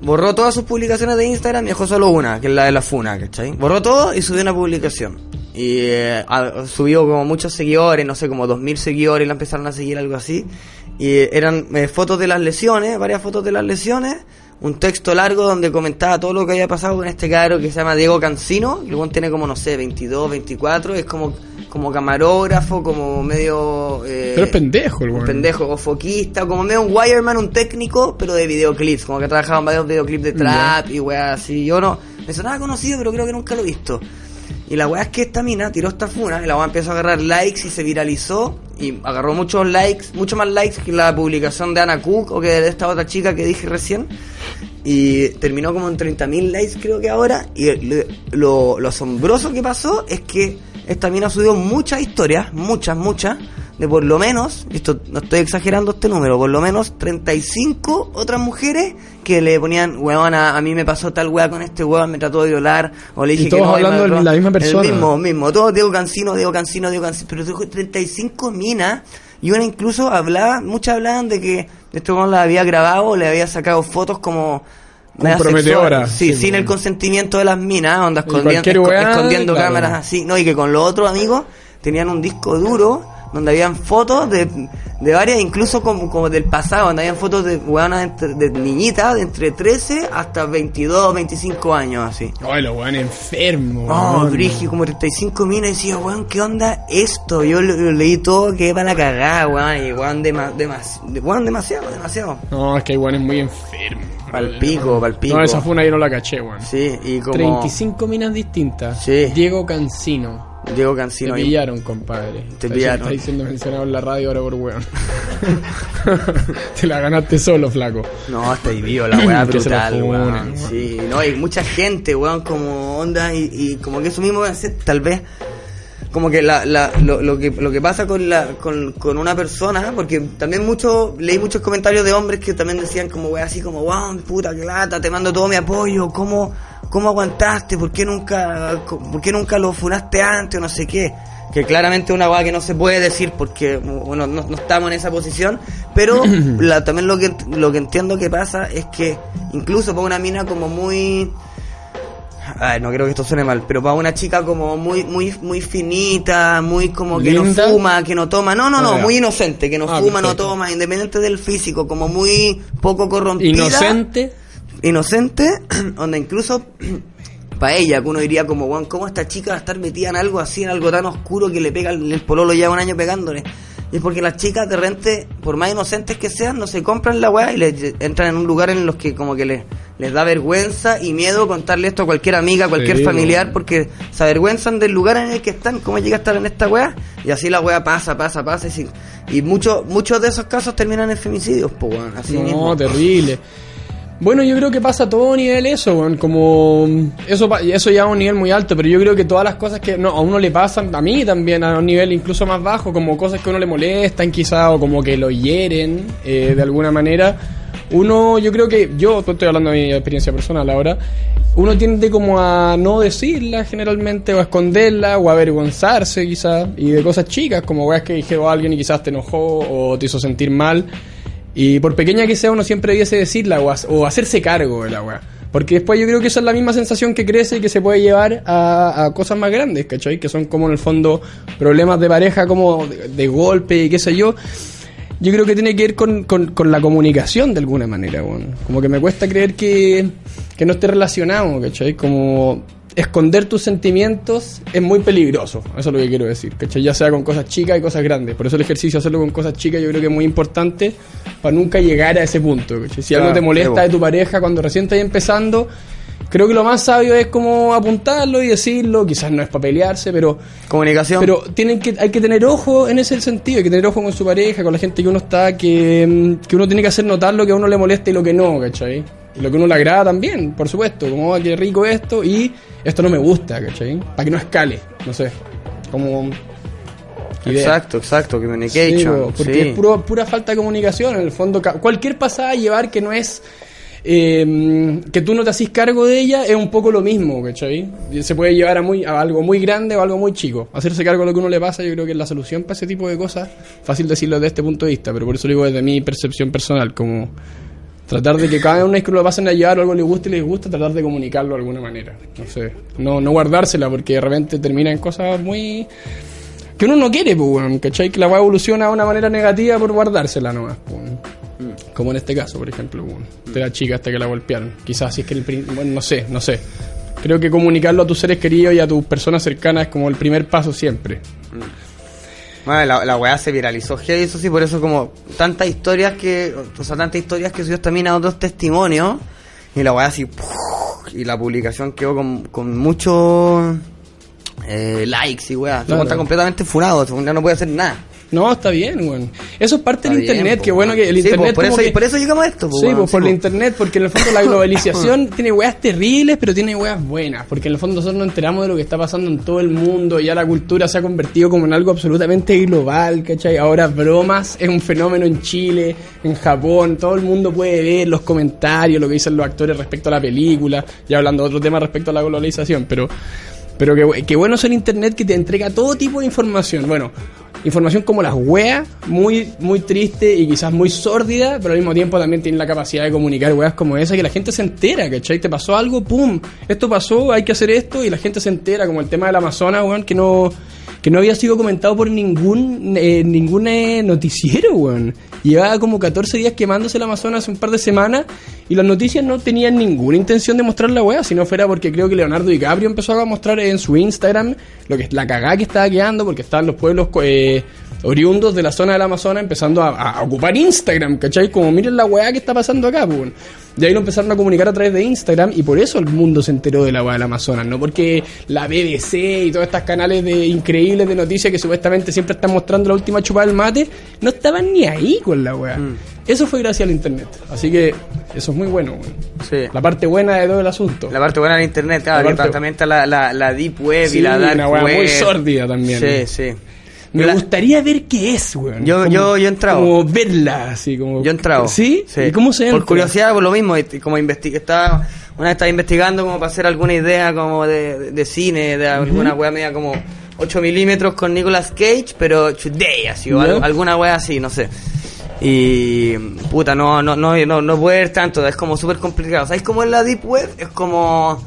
Speaker 3: borró todas sus publicaciones de Instagram y dejó solo una, que es la de la funa, ¿cachai? Borró todo y subió una publicación. Y eh, a- subió como muchos seguidores, no sé, como 2.000 seguidores, la empezaron a seguir, algo así. Y eran eh, fotos de las lesiones, varias fotos de las lesiones, un texto largo donde comentaba todo lo que había pasado con este cabro que se llama Diego Cancino, que luego tiene como, no sé, 22, 24, es como, como camarógrafo, como medio... eh,
Speaker 2: Pero es pendejo el weón.
Speaker 3: pendejo o foquista, como medio un wireman, un técnico, pero de videoclips, como que trabajaba en varios videoclips de trap y weá así. Yo no, me sonaba conocido, pero creo que nunca lo he visto. Y la weá es que esta mina tiró esta funa, y la weá empezó a agarrar likes y se viralizó, y agarró muchos likes, mucho más likes que la publicación de Ana Cook o que de esta otra chica que dije recién. Y terminó como en 30.000 likes creo que ahora. Y lo, lo asombroso que pasó es que esta mina subió muchas historias, muchas, muchas, de por lo menos, esto no estoy exagerando este número, por lo menos 35 otras mujeres que le ponían, weón, a, a mí me pasó tal weá con este weón, me trató de violar, o le
Speaker 2: Y
Speaker 3: dije
Speaker 2: todos
Speaker 3: que no, y
Speaker 2: hablando de
Speaker 3: agarró".
Speaker 2: la misma persona.
Speaker 3: El mismo, mismo, todos Diego Cancino, Diego Cancino, Diego Cancino, pero dijo 35 minas, y una incluso hablaba, muchas hablaban de que este weón la había grabado, le había sacado fotos como... sexual. Sí,
Speaker 2: sí,
Speaker 3: sin el consentimiento de las minas, onda
Speaker 2: Y
Speaker 3: escondiendo, escondiendo cámaras así, no, y que con los otros amigos tenían un disco duro donde habían fotos de, de varias, incluso como, como del pasado, donde habían fotos de weonas entre- de niñitas de entre 13 hasta 22, 25 años, así.
Speaker 2: Ay, los weón enfermos.
Speaker 3: Oh. Brigi, como 35 minas y decía, weón, ¿qué onda esto? Yo lo, lo leí todo, que para la cagada, weón, y weón, dema- weón, demasiado, demasiado.
Speaker 2: No, es que hay weones muy enfermos.
Speaker 3: Pal pico, pal pico.
Speaker 2: No, esa fue una yo no la caché, weón.
Speaker 3: Sí, y como
Speaker 2: 35 minas distintas.
Speaker 3: Sí.
Speaker 2: Diego Cancino.
Speaker 3: Diego
Speaker 2: Te
Speaker 3: Cancino ahí.
Speaker 2: pillaron, compadre.
Speaker 3: Te pillaron.
Speaker 2: Está diciendo mencionado en la radio ahora por weón. Te la ganaste solo, flaco.
Speaker 3: No, está vivo, la weá brutal,
Speaker 2: funen,
Speaker 3: weón.
Speaker 2: weón.
Speaker 3: Sí, no, hay mucha gente, weón, como onda y, y como que eso mismo va a ser, tal vez, como que la, la, lo, lo que lo que pasa con la con, con una persona, porque también mucho leí muchos comentarios de hombres que también decían como weá así como, wow, puta que lata, te mando todo mi apoyo, ¿cómo, cómo aguantaste? ¿Por qué nunca, por qué nunca lo funaste antes o no sé qué? Que claramente es una weá que no se puede decir porque bueno, no, no estamos en esa posición, pero la, también lo que, lo que entiendo que pasa es que incluso para una mina como muy... Ay, no creo que esto suene mal, pero para una chica como muy muy muy finita, muy como que
Speaker 2: ¿Linda?
Speaker 3: no fuma, que no toma, no, no, no,
Speaker 2: Ah, ya.
Speaker 3: muy inocente, que no
Speaker 2: Ah,
Speaker 3: fuma, no toma, independiente del físico, como muy poco corrompida
Speaker 2: Inocente.
Speaker 3: Inocente, donde incluso para ella, que uno diría como, Juan, ¿cómo esta chica va a estar metida en algo así, en algo tan oscuro que le pega el, el pololo ya un año pegándole? Y es porque las chicas de repente, por más inocentes que sean, no se compran la weá y le entran en un lugar en los que como que les, les da vergüenza y miedo contarle esto a cualquier amiga, a cualquier
Speaker 2: Sí,
Speaker 3: familiar,
Speaker 2: po.
Speaker 3: porque se avergüenzan del lugar en el que están, cómo llega a estar en esta weá, y así la weá pasa, pasa, pasa, y, y muchos muchos de esos casos terminan en femicidios, pues weón, así
Speaker 2: no,
Speaker 3: mismo.
Speaker 2: terrible. Bueno, yo creo que pasa a todo nivel eso, weón, como eso pa- eso ya a un nivel muy alto, pero yo creo que todas las cosas que no, a uno le pasan, a mí también a un nivel incluso más bajo, como cosas que a uno le molestan quizá o como que lo hieren eh, de alguna manera, uno yo creo que yo estoy hablando de mi experiencia personal ahora, uno tiende como a no decirla generalmente o a esconderla o a avergonzarse quizá y de cosas chicas como weas que dijo alguien y quizás te enojó o te hizo sentir mal. Y por pequeña que sea, uno siempre debiese decirla o, o hacerse cargo de la weá. Porque después yo creo que esa es la misma sensación que crece y que se puede llevar a, a cosas más grandes, ¿cachai? Que son como en el fondo problemas de pareja como de, de golpe y qué sé yo. Yo creo que tiene que ver con, con- con la comunicación de alguna manera, weón. Como que me cuesta creer que, que no esté relacionado, ¿cachai? Como esconder tus sentimientos es muy peligroso, eso es lo que quiero decir, ¿cachai? Ya sea con cosas chicas y cosas grandes. Por eso el ejercicio, hacerlo con cosas chicas, yo creo que es muy importante para nunca llegar a ese punto, ¿cachai? Si algo te molesta de tu pareja cuando recién estás empezando, creo que lo más sabio es como apuntarlo y decirlo, quizás no es para pelearse, pero...
Speaker 3: Comunicación.
Speaker 2: Pero tienen que, hay que tener ojo en ese sentido, hay que tener ojo con su pareja, con la gente que uno está, que, mm, que uno tiene que hacer notar lo que a uno le molesta y lo que no, ¿cachai? Y lo que a uno le agrada también, por supuesto, como, "Ah, qué rico esto, y esto no me gusta, ¿cachai? Para que no escale, no sé, como... idea.
Speaker 3: Exacto, exacto,
Speaker 2: Sí,
Speaker 3: communication.
Speaker 2: po, porque
Speaker 3: sí.
Speaker 2: es puro- pura falta de comunicación, en el fondo. Cualquier pasada a llevar que no es. Eh, que tú no te haces cargo de ella es un poco lo mismo, ¿cachai? Se puede llevar a, muy, a algo muy grande o algo muy chico. Hacerse cargo de lo que uno le pasa, yo creo que es la solución para ese tipo de cosas. Fácil decirlo desde este punto de vista, pero por eso lo digo desde mi percepción personal, como tratar de que cada vez que lo pasen a llevar o algo le guste y les gusta, tratar de comunicarlo de alguna manera. No sé, no, no guardársela porque de repente termina en cosas muy que uno no quiere, pues, ¿cachai? Que la weá evoluciona de una manera negativa por guardársela nomás, pues, weón. Como en este caso, por ejemplo, weón, de la chica hasta que la golpearon. Quizás si es que el... Bueno, no sé, no sé. Creo que comunicarlo a tus seres queridos y a tus personas cercanas es como el primer paso siempre.
Speaker 3: Bueno, la, la weá se viralizó, heavy, eso sí, por eso como tantas historias que, o sea, tantas historias que subió también a otros testimonios, y la weá así, y la publicación quedó con, con muchos eh, likes y weá,
Speaker 2: Claro.
Speaker 3: está completamente furado, ya no puede hacer nada.
Speaker 2: No, está bien, weón. Eso es parte del
Speaker 3: bien,
Speaker 2: internet,
Speaker 3: po,
Speaker 2: que bueno que el
Speaker 3: Sí,
Speaker 2: internet
Speaker 3: pues, por,
Speaker 2: como
Speaker 3: eso,
Speaker 2: que-
Speaker 3: por eso llegamos a esto.
Speaker 2: Sí, pues por el internet, porque en el fondo la globalización tiene weas terribles, pero tiene weas buenas, porque en el fondo nosotros nos enteramos de lo que está pasando en todo el mundo, ya la cultura se ha convertido como en algo absolutamente global, ¿cachai? Ahora bromas es un fenómeno en Chile, en Japón, todo el mundo puede ver los comentarios, lo que dicen los actores respecto a la película, ya hablando de otro tema respecto a la globalización, pero... Pero que, que bueno es el internet que te entrega todo tipo de información. Bueno, información como las weas, muy, muy triste y quizás muy sórdida, pero al mismo tiempo también tiene la capacidad de comunicar weas como esa, que la gente se entera, ¿cachai? Te pasó algo, pum, esto pasó, hay que hacer esto, y la gente se entera, como el tema del Amazonas, weón, que no, que no había sido comentado por ningún eh, ningún eh, noticiero, weón. Llevaba como 14 días quemándose el Amazonas hace un par de semanas y las noticias no tenían ninguna intención de mostrar la weá, si no fuera porque creo que Leonardo DiCaprio empezó a mostrar en su Instagram lo que la cagada que estaba quedando porque estaban los pueblos eh, oriundos de la zona del Amazonas empezando a, a ocupar Instagram, ¿cachai? Como miren la weá que está pasando acá, pues. Y ahí lo empezaron a comunicar a través de Instagram y por eso el mundo se enteró de la weá del Amazonas, no porque la BBC y todos estos canales de increíbles de noticias que supuestamente siempre están mostrando la última chupada del mate, no estaban ni ahí con la weá.
Speaker 3: Mm.
Speaker 2: Eso fue gracias al internet. Así que eso es muy bueno, weón.
Speaker 3: Sí.
Speaker 2: La parte buena de todo el asunto.
Speaker 3: La parte buena del internet, claro,
Speaker 2: La parte-
Speaker 3: también está la, la, la deep web
Speaker 2: Sí,
Speaker 3: y la dark
Speaker 2: una weá
Speaker 3: web.
Speaker 2: muy sórdida también.
Speaker 3: Sí, sí.
Speaker 2: Me
Speaker 3: La-
Speaker 2: gustaría ver qué es, weón.
Speaker 3: Yo- yo- yo he entrado.
Speaker 2: Como verla, así como.
Speaker 3: Yo he entrado.
Speaker 2: ¿Sí? ¿Y cómo se entra?
Speaker 3: Por curiosidad, por lo mismo. Como estaba, una vez estaba investigando como para hacer alguna idea como de, de, de cine, de alguna wea media como 8 milímetros con Nicolas Cage, pero today, así, o alguna wea así, no sé. Y puta, no, no, no, no, no puede ver tanto, es como súper complicado. ¿Sabéis cómo es la Deep Web? Es como...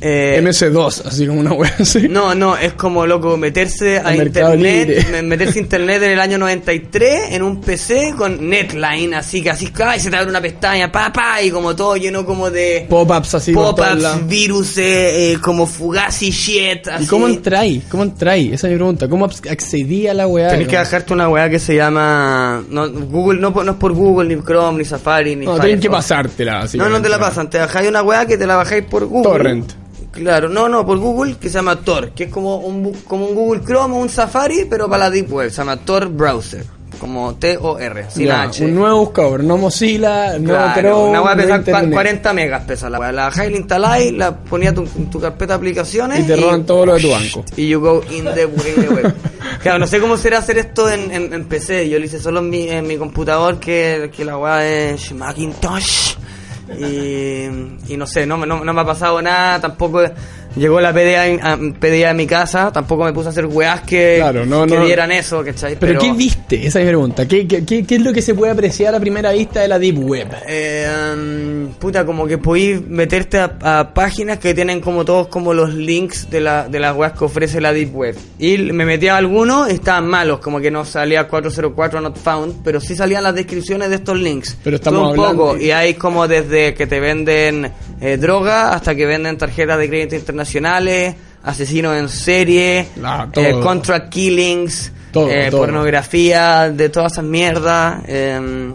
Speaker 3: eh,
Speaker 2: MS2, así como una wea así.
Speaker 3: no, no, es como loco meterse a internet, meterse a internet en el año 93 en un PC con Netline, así que así ay, se te abre una pestaña, pa pa, y como todo lleno como de
Speaker 2: Pop-ups así
Speaker 3: pop-ups, virus, eh, como fugazi shit, así.
Speaker 2: ¿Y cómo entráis? ¿Cómo entráis? Esa es mi pregunta. ¿Cómo accedí a la weá?
Speaker 3: Tenés que bajarte una weá que se llama no, Google, no, no es por Google, ni Chrome, ni Safari, ni
Speaker 2: No, tienen que
Speaker 3: Firefox.
Speaker 2: pasártela.
Speaker 3: No, no te la pasan, te bajáis una weá que te la bajáis por Google.
Speaker 2: Torrent.
Speaker 3: Claro, no, no, por Google, que se llama Tor, que es como un, como un Google Chrome o un Safari, pero para la Deep Web, se llama Tor Browser, como T-O-R, sin
Speaker 2: Ya,
Speaker 3: H.
Speaker 2: un nuevo buscador, no Mozilla, no
Speaker 3: Claro,
Speaker 2: Chrome,
Speaker 3: una weá
Speaker 2: no
Speaker 3: pesa
Speaker 2: Internet.
Speaker 3: 40 megas, pesa la weá. La la instaláis, la ponías tu, en tu carpeta de aplicaciones.
Speaker 2: Y te roban todo lo de tu banco.
Speaker 3: Y you go in the, in the web. Claro, no sé cómo será hacer esto en, en, en PC. Yo lo hice solo en mi, en mi computador, que, que la weá es Macintosh. Y, y no sé, no, no, no me ha pasado nada. Tampoco llegó la PDA, en- a, PDA a mi casa. Tampoco me puse a hacer weás que,
Speaker 2: Claro, no,
Speaker 3: que
Speaker 2: no.
Speaker 3: dieran eso, ¿cachai?
Speaker 2: ¿Pero, qué viste? Esa es mi pregunta. ¿Qué, qué, qué, qué es lo que se puede apreciar a primera vista de la Deep Web?
Speaker 3: Eh, um, puta, como que podéis meterte a, a páginas que tienen como todos como los links de, la, de las webs que ofrece la Deep Web. Y me metí a algunos, estaban malos, como que no salía 404 not found, pero sí salían las descripciones de estos links.
Speaker 2: Pero estamos
Speaker 3: un
Speaker 2: hablando-
Speaker 3: poco, y hay como desde que te venden eh, droga hasta que venden tarjetas de crédito internacionales, asesinos en serie, eh, contract killings,
Speaker 2: Todo,
Speaker 3: eh,
Speaker 2: todo.
Speaker 3: pornografía, de todas esas mierdas. em,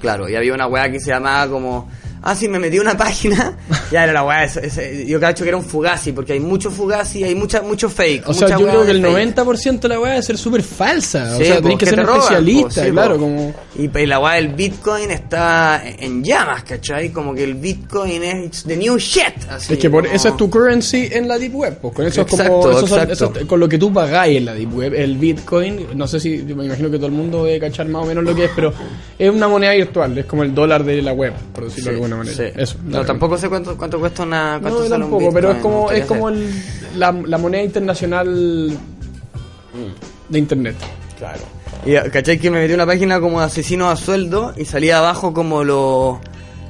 Speaker 3: Claro, y había una weá que se llamaba como. Ah, sí, me metí una página. ya era la weá. esa- esa- yo cacho que era un fugazi, porque hay mucho fugazi, hay mucha, mucho fake.
Speaker 2: O sea, yo creo que el
Speaker 3: fake.
Speaker 2: 90% de la weá debe ser súper falsa. o sea,
Speaker 3: po,
Speaker 2: tenés que ser un
Speaker 3: roban, po,
Speaker 2: especialista,
Speaker 3: sí,
Speaker 2: claro,
Speaker 3: po.
Speaker 2: como...
Speaker 3: Y, y la weá del Bitcoin está en llamas, ¿cachai? Como que el Bitcoin es the new shit. Así,
Speaker 2: Es que por
Speaker 3: como-
Speaker 2: eso es tu currency en la Deep Web. Pues con eso es como.
Speaker 3: Exacto,
Speaker 2: eso son-
Speaker 3: exacto.
Speaker 2: eso es con lo que tú pagáis en la Deep Web. El Bitcoin, no sé si. Me imagino que todo el mundo debe cachar más o menos lo que es, pero es una moneda virtual. Es como el dólar de la web, por decirlo
Speaker 3: Sí,
Speaker 2: de alguna manera.
Speaker 3: Sí.
Speaker 2: Eso.
Speaker 3: No, tampoco sé cuánto, cuánto cuesta una. cuánto
Speaker 2: No,
Speaker 3: un
Speaker 2: tampoco, pero es como, es como el, la, la moneda internacional de internet.
Speaker 3: Claro. Y cachai que me metí una página como de asesinos a sueldo y salía abajo como los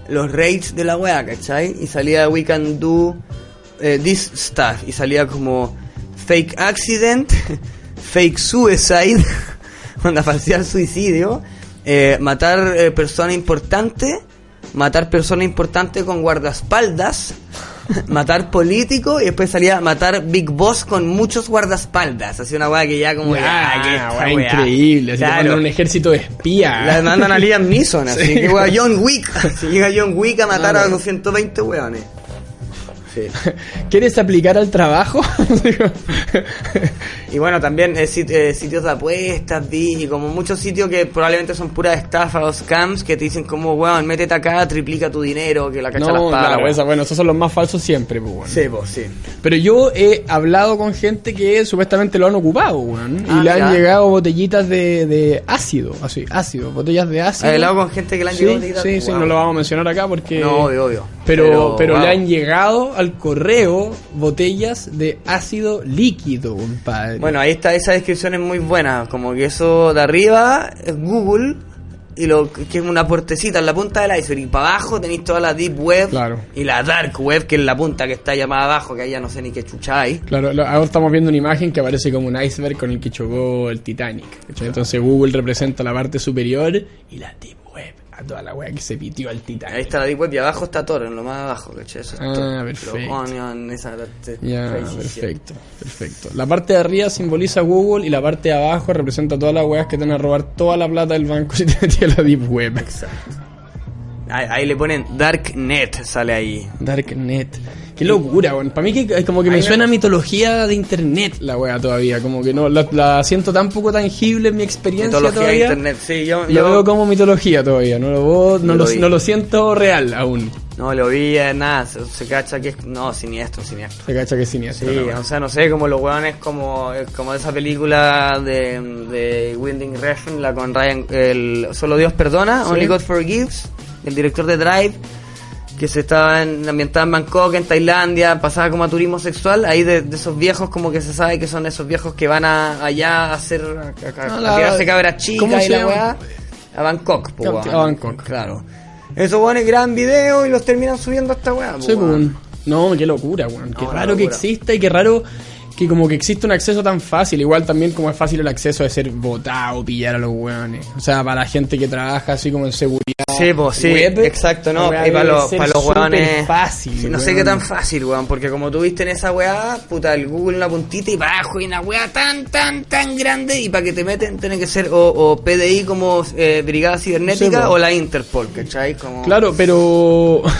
Speaker 3: los rates de la wea, ¿cachai? Y salía we can do eh, this stuff y salía como fake accident, fake suicide, onda falsear suicidio, eh, matar eh, persona importante, matar persona importante con guardaespaldas, matar político y después salía matar Big Boss con muchos guardaespaldas, así una weá que ya como
Speaker 2: ya,
Speaker 3: que esta
Speaker 2: weá,
Speaker 3: weá.
Speaker 2: increíble. Así
Speaker 3: Claro.
Speaker 2: un ejército de espías.
Speaker 3: La mandan a Liam Neeson, así
Speaker 2: Sí.
Speaker 3: que weá, John Wick. Si llega John Wick a matar
Speaker 2: Ah,
Speaker 3: a
Speaker 2: no.
Speaker 3: 220 weones. Sí.
Speaker 2: ¿Quieres aplicar al trabajo?
Speaker 3: Y bueno, también eh, sit- eh, sitios de apuestas, y como muchos sitios que probablemente son puras estafas o scams que te dicen como, weón, métete acá, triplica tu dinero, que la cacha las
Speaker 2: no,
Speaker 3: pagas.
Speaker 2: claro, esa- bueno, esos son los más falsos siempre, pues, bueno.
Speaker 3: Sí, pues, sí.
Speaker 2: Pero yo he hablado con gente que supuestamente lo han ocupado, weón.
Speaker 3: Ah,
Speaker 2: y le han llegado botellitas de, de ácido, así, ácido, botellas de ácido.
Speaker 3: ¿Has hablado con gente que le han
Speaker 2: sí,
Speaker 3: llegado botellitas?
Speaker 2: Sí, sí,
Speaker 3: Wow.
Speaker 2: no lo vamos a mencionar acá porque...
Speaker 3: No, obvio, obvio.
Speaker 2: Pero, pero,
Speaker 3: wow.
Speaker 2: le han llegado al correo botellas de ácido líquido, compadre.
Speaker 3: Bueno, ahí está, esa descripción es muy buena. Como que eso de arriba es Google y lo que es una puertecita en la punta del iceberg y para abajo tenéis toda la deep web
Speaker 2: Claro.
Speaker 3: y la dark web que es la punta que está llamada abajo que ahí ya no sé ni qué chucháis.
Speaker 2: Claro, lo- ahora estamos viendo una imagen que aparece como un iceberg con el que chocó el Titanic. Entonces Google representa la parte superior y la deep web, a toda la wea que se pitió al
Speaker 3: Ahí
Speaker 2: Titanic.
Speaker 3: está la deep web y abajo está Tor, en lo más abajo, ¿cachai? Eso es
Speaker 2: Ah, perfecto.
Speaker 3: Onion, esa shit.
Speaker 2: perfecto, perfecto. La parte de arriba simboliza Google y la parte de abajo representa todas las weas que te van a robar toda la plata del banco si te metías a la deep web.
Speaker 3: Ahí, ahí le ponen Darknet, sale ahí.
Speaker 2: Darknet. Qué locura, weón. Para mí que es como que me
Speaker 3: me-
Speaker 2: suena a mitología de internet la wea todavía. Como que no la, la siento tan poco tangible en mi experiencia
Speaker 3: Mitología de internet, sí, yo,
Speaker 2: Lo
Speaker 3: yo
Speaker 2: veo como mitología todavía, no lo, veo- no lo,
Speaker 3: lo vi.
Speaker 2: no lo siento real aún.
Speaker 3: no lo vi, eh, nada, se, se cacha que es, no, siniestro, siniestro.
Speaker 2: Se cacha que es siniestro.
Speaker 3: Sí, o sea, no sé, como los weones como, eh, como esa película de, de Winding Refn, la con Ryan, el Solo Dios Perdona,
Speaker 2: Sí.
Speaker 3: Only God Forgives, el director de Drive, que se estaba en, ambientada en Bangkok, en Tailandia, pasaba como a turismo sexual, ahí de, de esos viejos como que se sabe que son esos viejos que van a, allá a hacer, a, a- tirarse cabras
Speaker 2: ¿cómo
Speaker 3: chicas y la weá, a Bangkok, po,
Speaker 2: A. Bangkok.
Speaker 3: Claro. Esos weones graban videos y los terminan subiendo a esta weá, po,
Speaker 2: Sí. No, qué locura, weón. Qué
Speaker 3: No,
Speaker 2: raro que exista y qué raro que como que existe un acceso tan fácil. Igual también como es fácil el acceso de ser votado, pillar a los weones. O sea, para la gente que trabaja así como en seguridad.
Speaker 3: Sí, pues sí,
Speaker 2: web,
Speaker 3: exacto, ¿no? Y para los, para los weones.
Speaker 2: fácil.
Speaker 3: Sí, no sé qué tan fácil, weón, porque como tú viste en esa weá, puta, el Google en la puntita y abajo y una weá tan, tan, tan grande y para que te meten tiene que ser o, o PDI como eh, Brigada Cibernética
Speaker 2: Sí,
Speaker 3: o la Interpol, ¿cachai? Como...
Speaker 2: Claro, pero.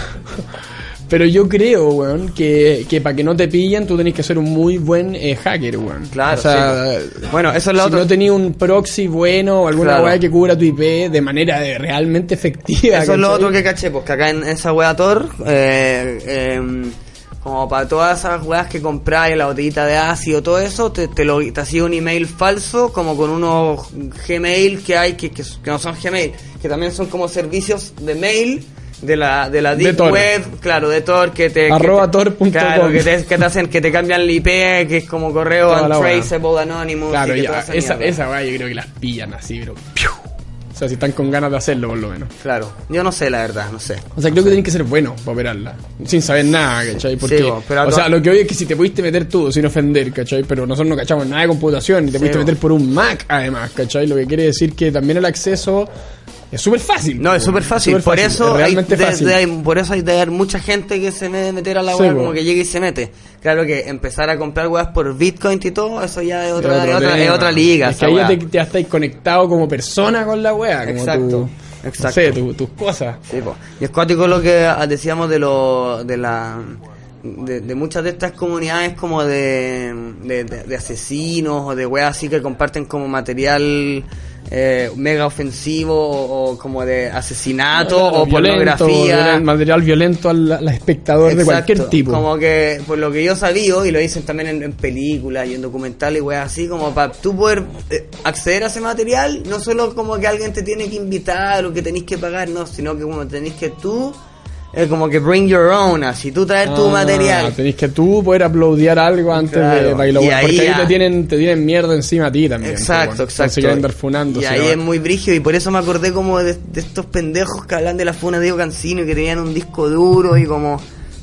Speaker 2: Pero yo creo, weón, que, que para que no te pillen tú tenés que ser un muy buen eh, hacker, weón.
Speaker 3: Claro,
Speaker 2: o sea,
Speaker 3: sí. Bueno, eso es lo
Speaker 2: si
Speaker 3: otro.
Speaker 2: no tenías un proxy bueno o alguna
Speaker 3: Claro.
Speaker 2: weá que cubra tu IP de manera de realmente efectiva.
Speaker 3: Eso es lo otro que caché, pues que acá en esa wea Tor, eh, eh, como para todas esas weas que compráis, la botellita de ácido, todo eso, te, te, lo, te hacía un email falso, como con unos Gmail que hay, que, que, que no son Gmail, que también son como servicios de mail. De la, de la
Speaker 2: De
Speaker 3: deep web, claro, de Tor, que te...
Speaker 2: Arroba tor.com.
Speaker 3: Claro, que te, que te hacen, que te cambian el IP, que es como correo
Speaker 2: Toda la
Speaker 3: untraceable, anonymous.
Speaker 2: Claro,
Speaker 3: y
Speaker 2: ya, esa,
Speaker 3: mierda.
Speaker 2: esa weá yo creo que las pillan así, pero. ¡piu! O sea, si están con ganas de hacerlo, por lo menos.
Speaker 3: Claro, yo no sé la verdad, no sé.
Speaker 2: O sea, creo que tienen que ser buenos para operarla. Sin saber nada, ¿cachai? Porque,
Speaker 3: Sí, pero
Speaker 2: o sea, lo que hoy es que si te pudiste meter tú sin ofender, ¿cachai? Pero nosotros no cachamos nada de computación y te
Speaker 3: Sí,
Speaker 2: pudiste meter por un Mac, además, ¿cachai? Lo que quiere decir que también el acceso es súper fácil.
Speaker 3: No, es súper fácil. Por
Speaker 2: fácil,
Speaker 3: eso,
Speaker 2: es
Speaker 3: hay, de-
Speaker 2: fácil.
Speaker 3: de- hay- por eso hay de haber mucha gente que se me meter a la
Speaker 2: Sí,
Speaker 3: web,
Speaker 2: po.
Speaker 3: como que llega y se mete. Claro que empezar a comprar weas por Bitcoin y todo, eso ya es otra,
Speaker 2: Es
Speaker 3: otra, es otra liga.
Speaker 2: Es que ahí ya te, ya estáis conectado como persona con la. Como
Speaker 3: Exacto,
Speaker 2: tu-
Speaker 3: exacto.
Speaker 2: No sé, tu- tus cosas.
Speaker 3: Sí, po. Y es cuático lo que decíamos de lo, de la de, de muchas de estas comunidades como de, de, de- de asesinos o de weas así que comparten como material eh, mega ofensivo o, o como de asesinato o
Speaker 2: Violento,
Speaker 3: pornografía.
Speaker 2: material violento al, al espectador de cualquier tipo.
Speaker 3: Como que, por lo que yo sabía, y lo dicen también en, en películas y en documentales y weas así, como para tú poder eh, acceder a ese material, no solo como que alguien te tiene que invitar o que tenés que pagar, no, sino que como tenés que tú, eh, como que bring your own, así tú traer tu
Speaker 2: Ah,
Speaker 3: material.
Speaker 2: Tenés que tú poder uploadear algo antes
Speaker 3: Claro.
Speaker 2: de para que lo-
Speaker 3: Y ahí
Speaker 2: porque ahí te tienen, te tienen mierda encima a ti también.
Speaker 3: Exacto,
Speaker 2: pues, bueno.
Speaker 3: exacto.
Speaker 2: Andar funando.
Speaker 3: y ahí es muy brígido y por eso me acordé como de, de estos pendejos que hablan de la funa de Diego Cancino y que tenían un disco duro y como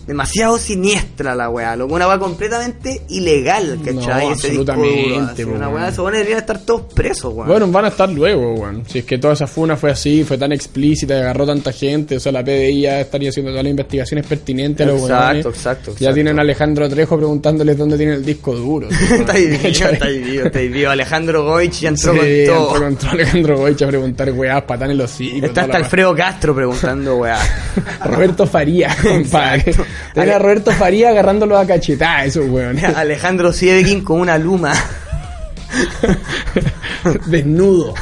Speaker 3: demasiado siniestra la weá, lo que una weá completamente ilegal, ¿cachai?
Speaker 2: No,
Speaker 3: Ese disco
Speaker 2: absolutamente, po,
Speaker 3: una weá, se deberían estar todos presos, weón.
Speaker 2: Bueno, van a estar luego, weón. Si es que toda esa funa fue así, fue tan explícita y agarró tanta gente, o sea, la PDI ya estaría haciendo todas las investigaciones pertinentes a los
Speaker 3: Exacto,
Speaker 2: weones.
Speaker 3: exacto,
Speaker 2: Ya
Speaker 3: exacto.
Speaker 2: tienen a Alejandro Trejo preguntándoles dónde tiene el disco duro.
Speaker 3: está ahí vivo, está ahí vivo, está ahí vivo. Alejandro Goich ya entró
Speaker 2: Sí,
Speaker 3: con todo.
Speaker 2: entró con todo Alejandro Goich a preguntar weás, patán en los hocicos.
Speaker 3: Está hasta Alfredo Castro preguntando, weá.
Speaker 2: Roberto Faría, compadre.
Speaker 3: Exacto.
Speaker 2: Tiene a Roberto Faría agarrándolo a cachetadas, esos weones.
Speaker 3: Alejandro Sievekin con una luma.
Speaker 2: Desnudo.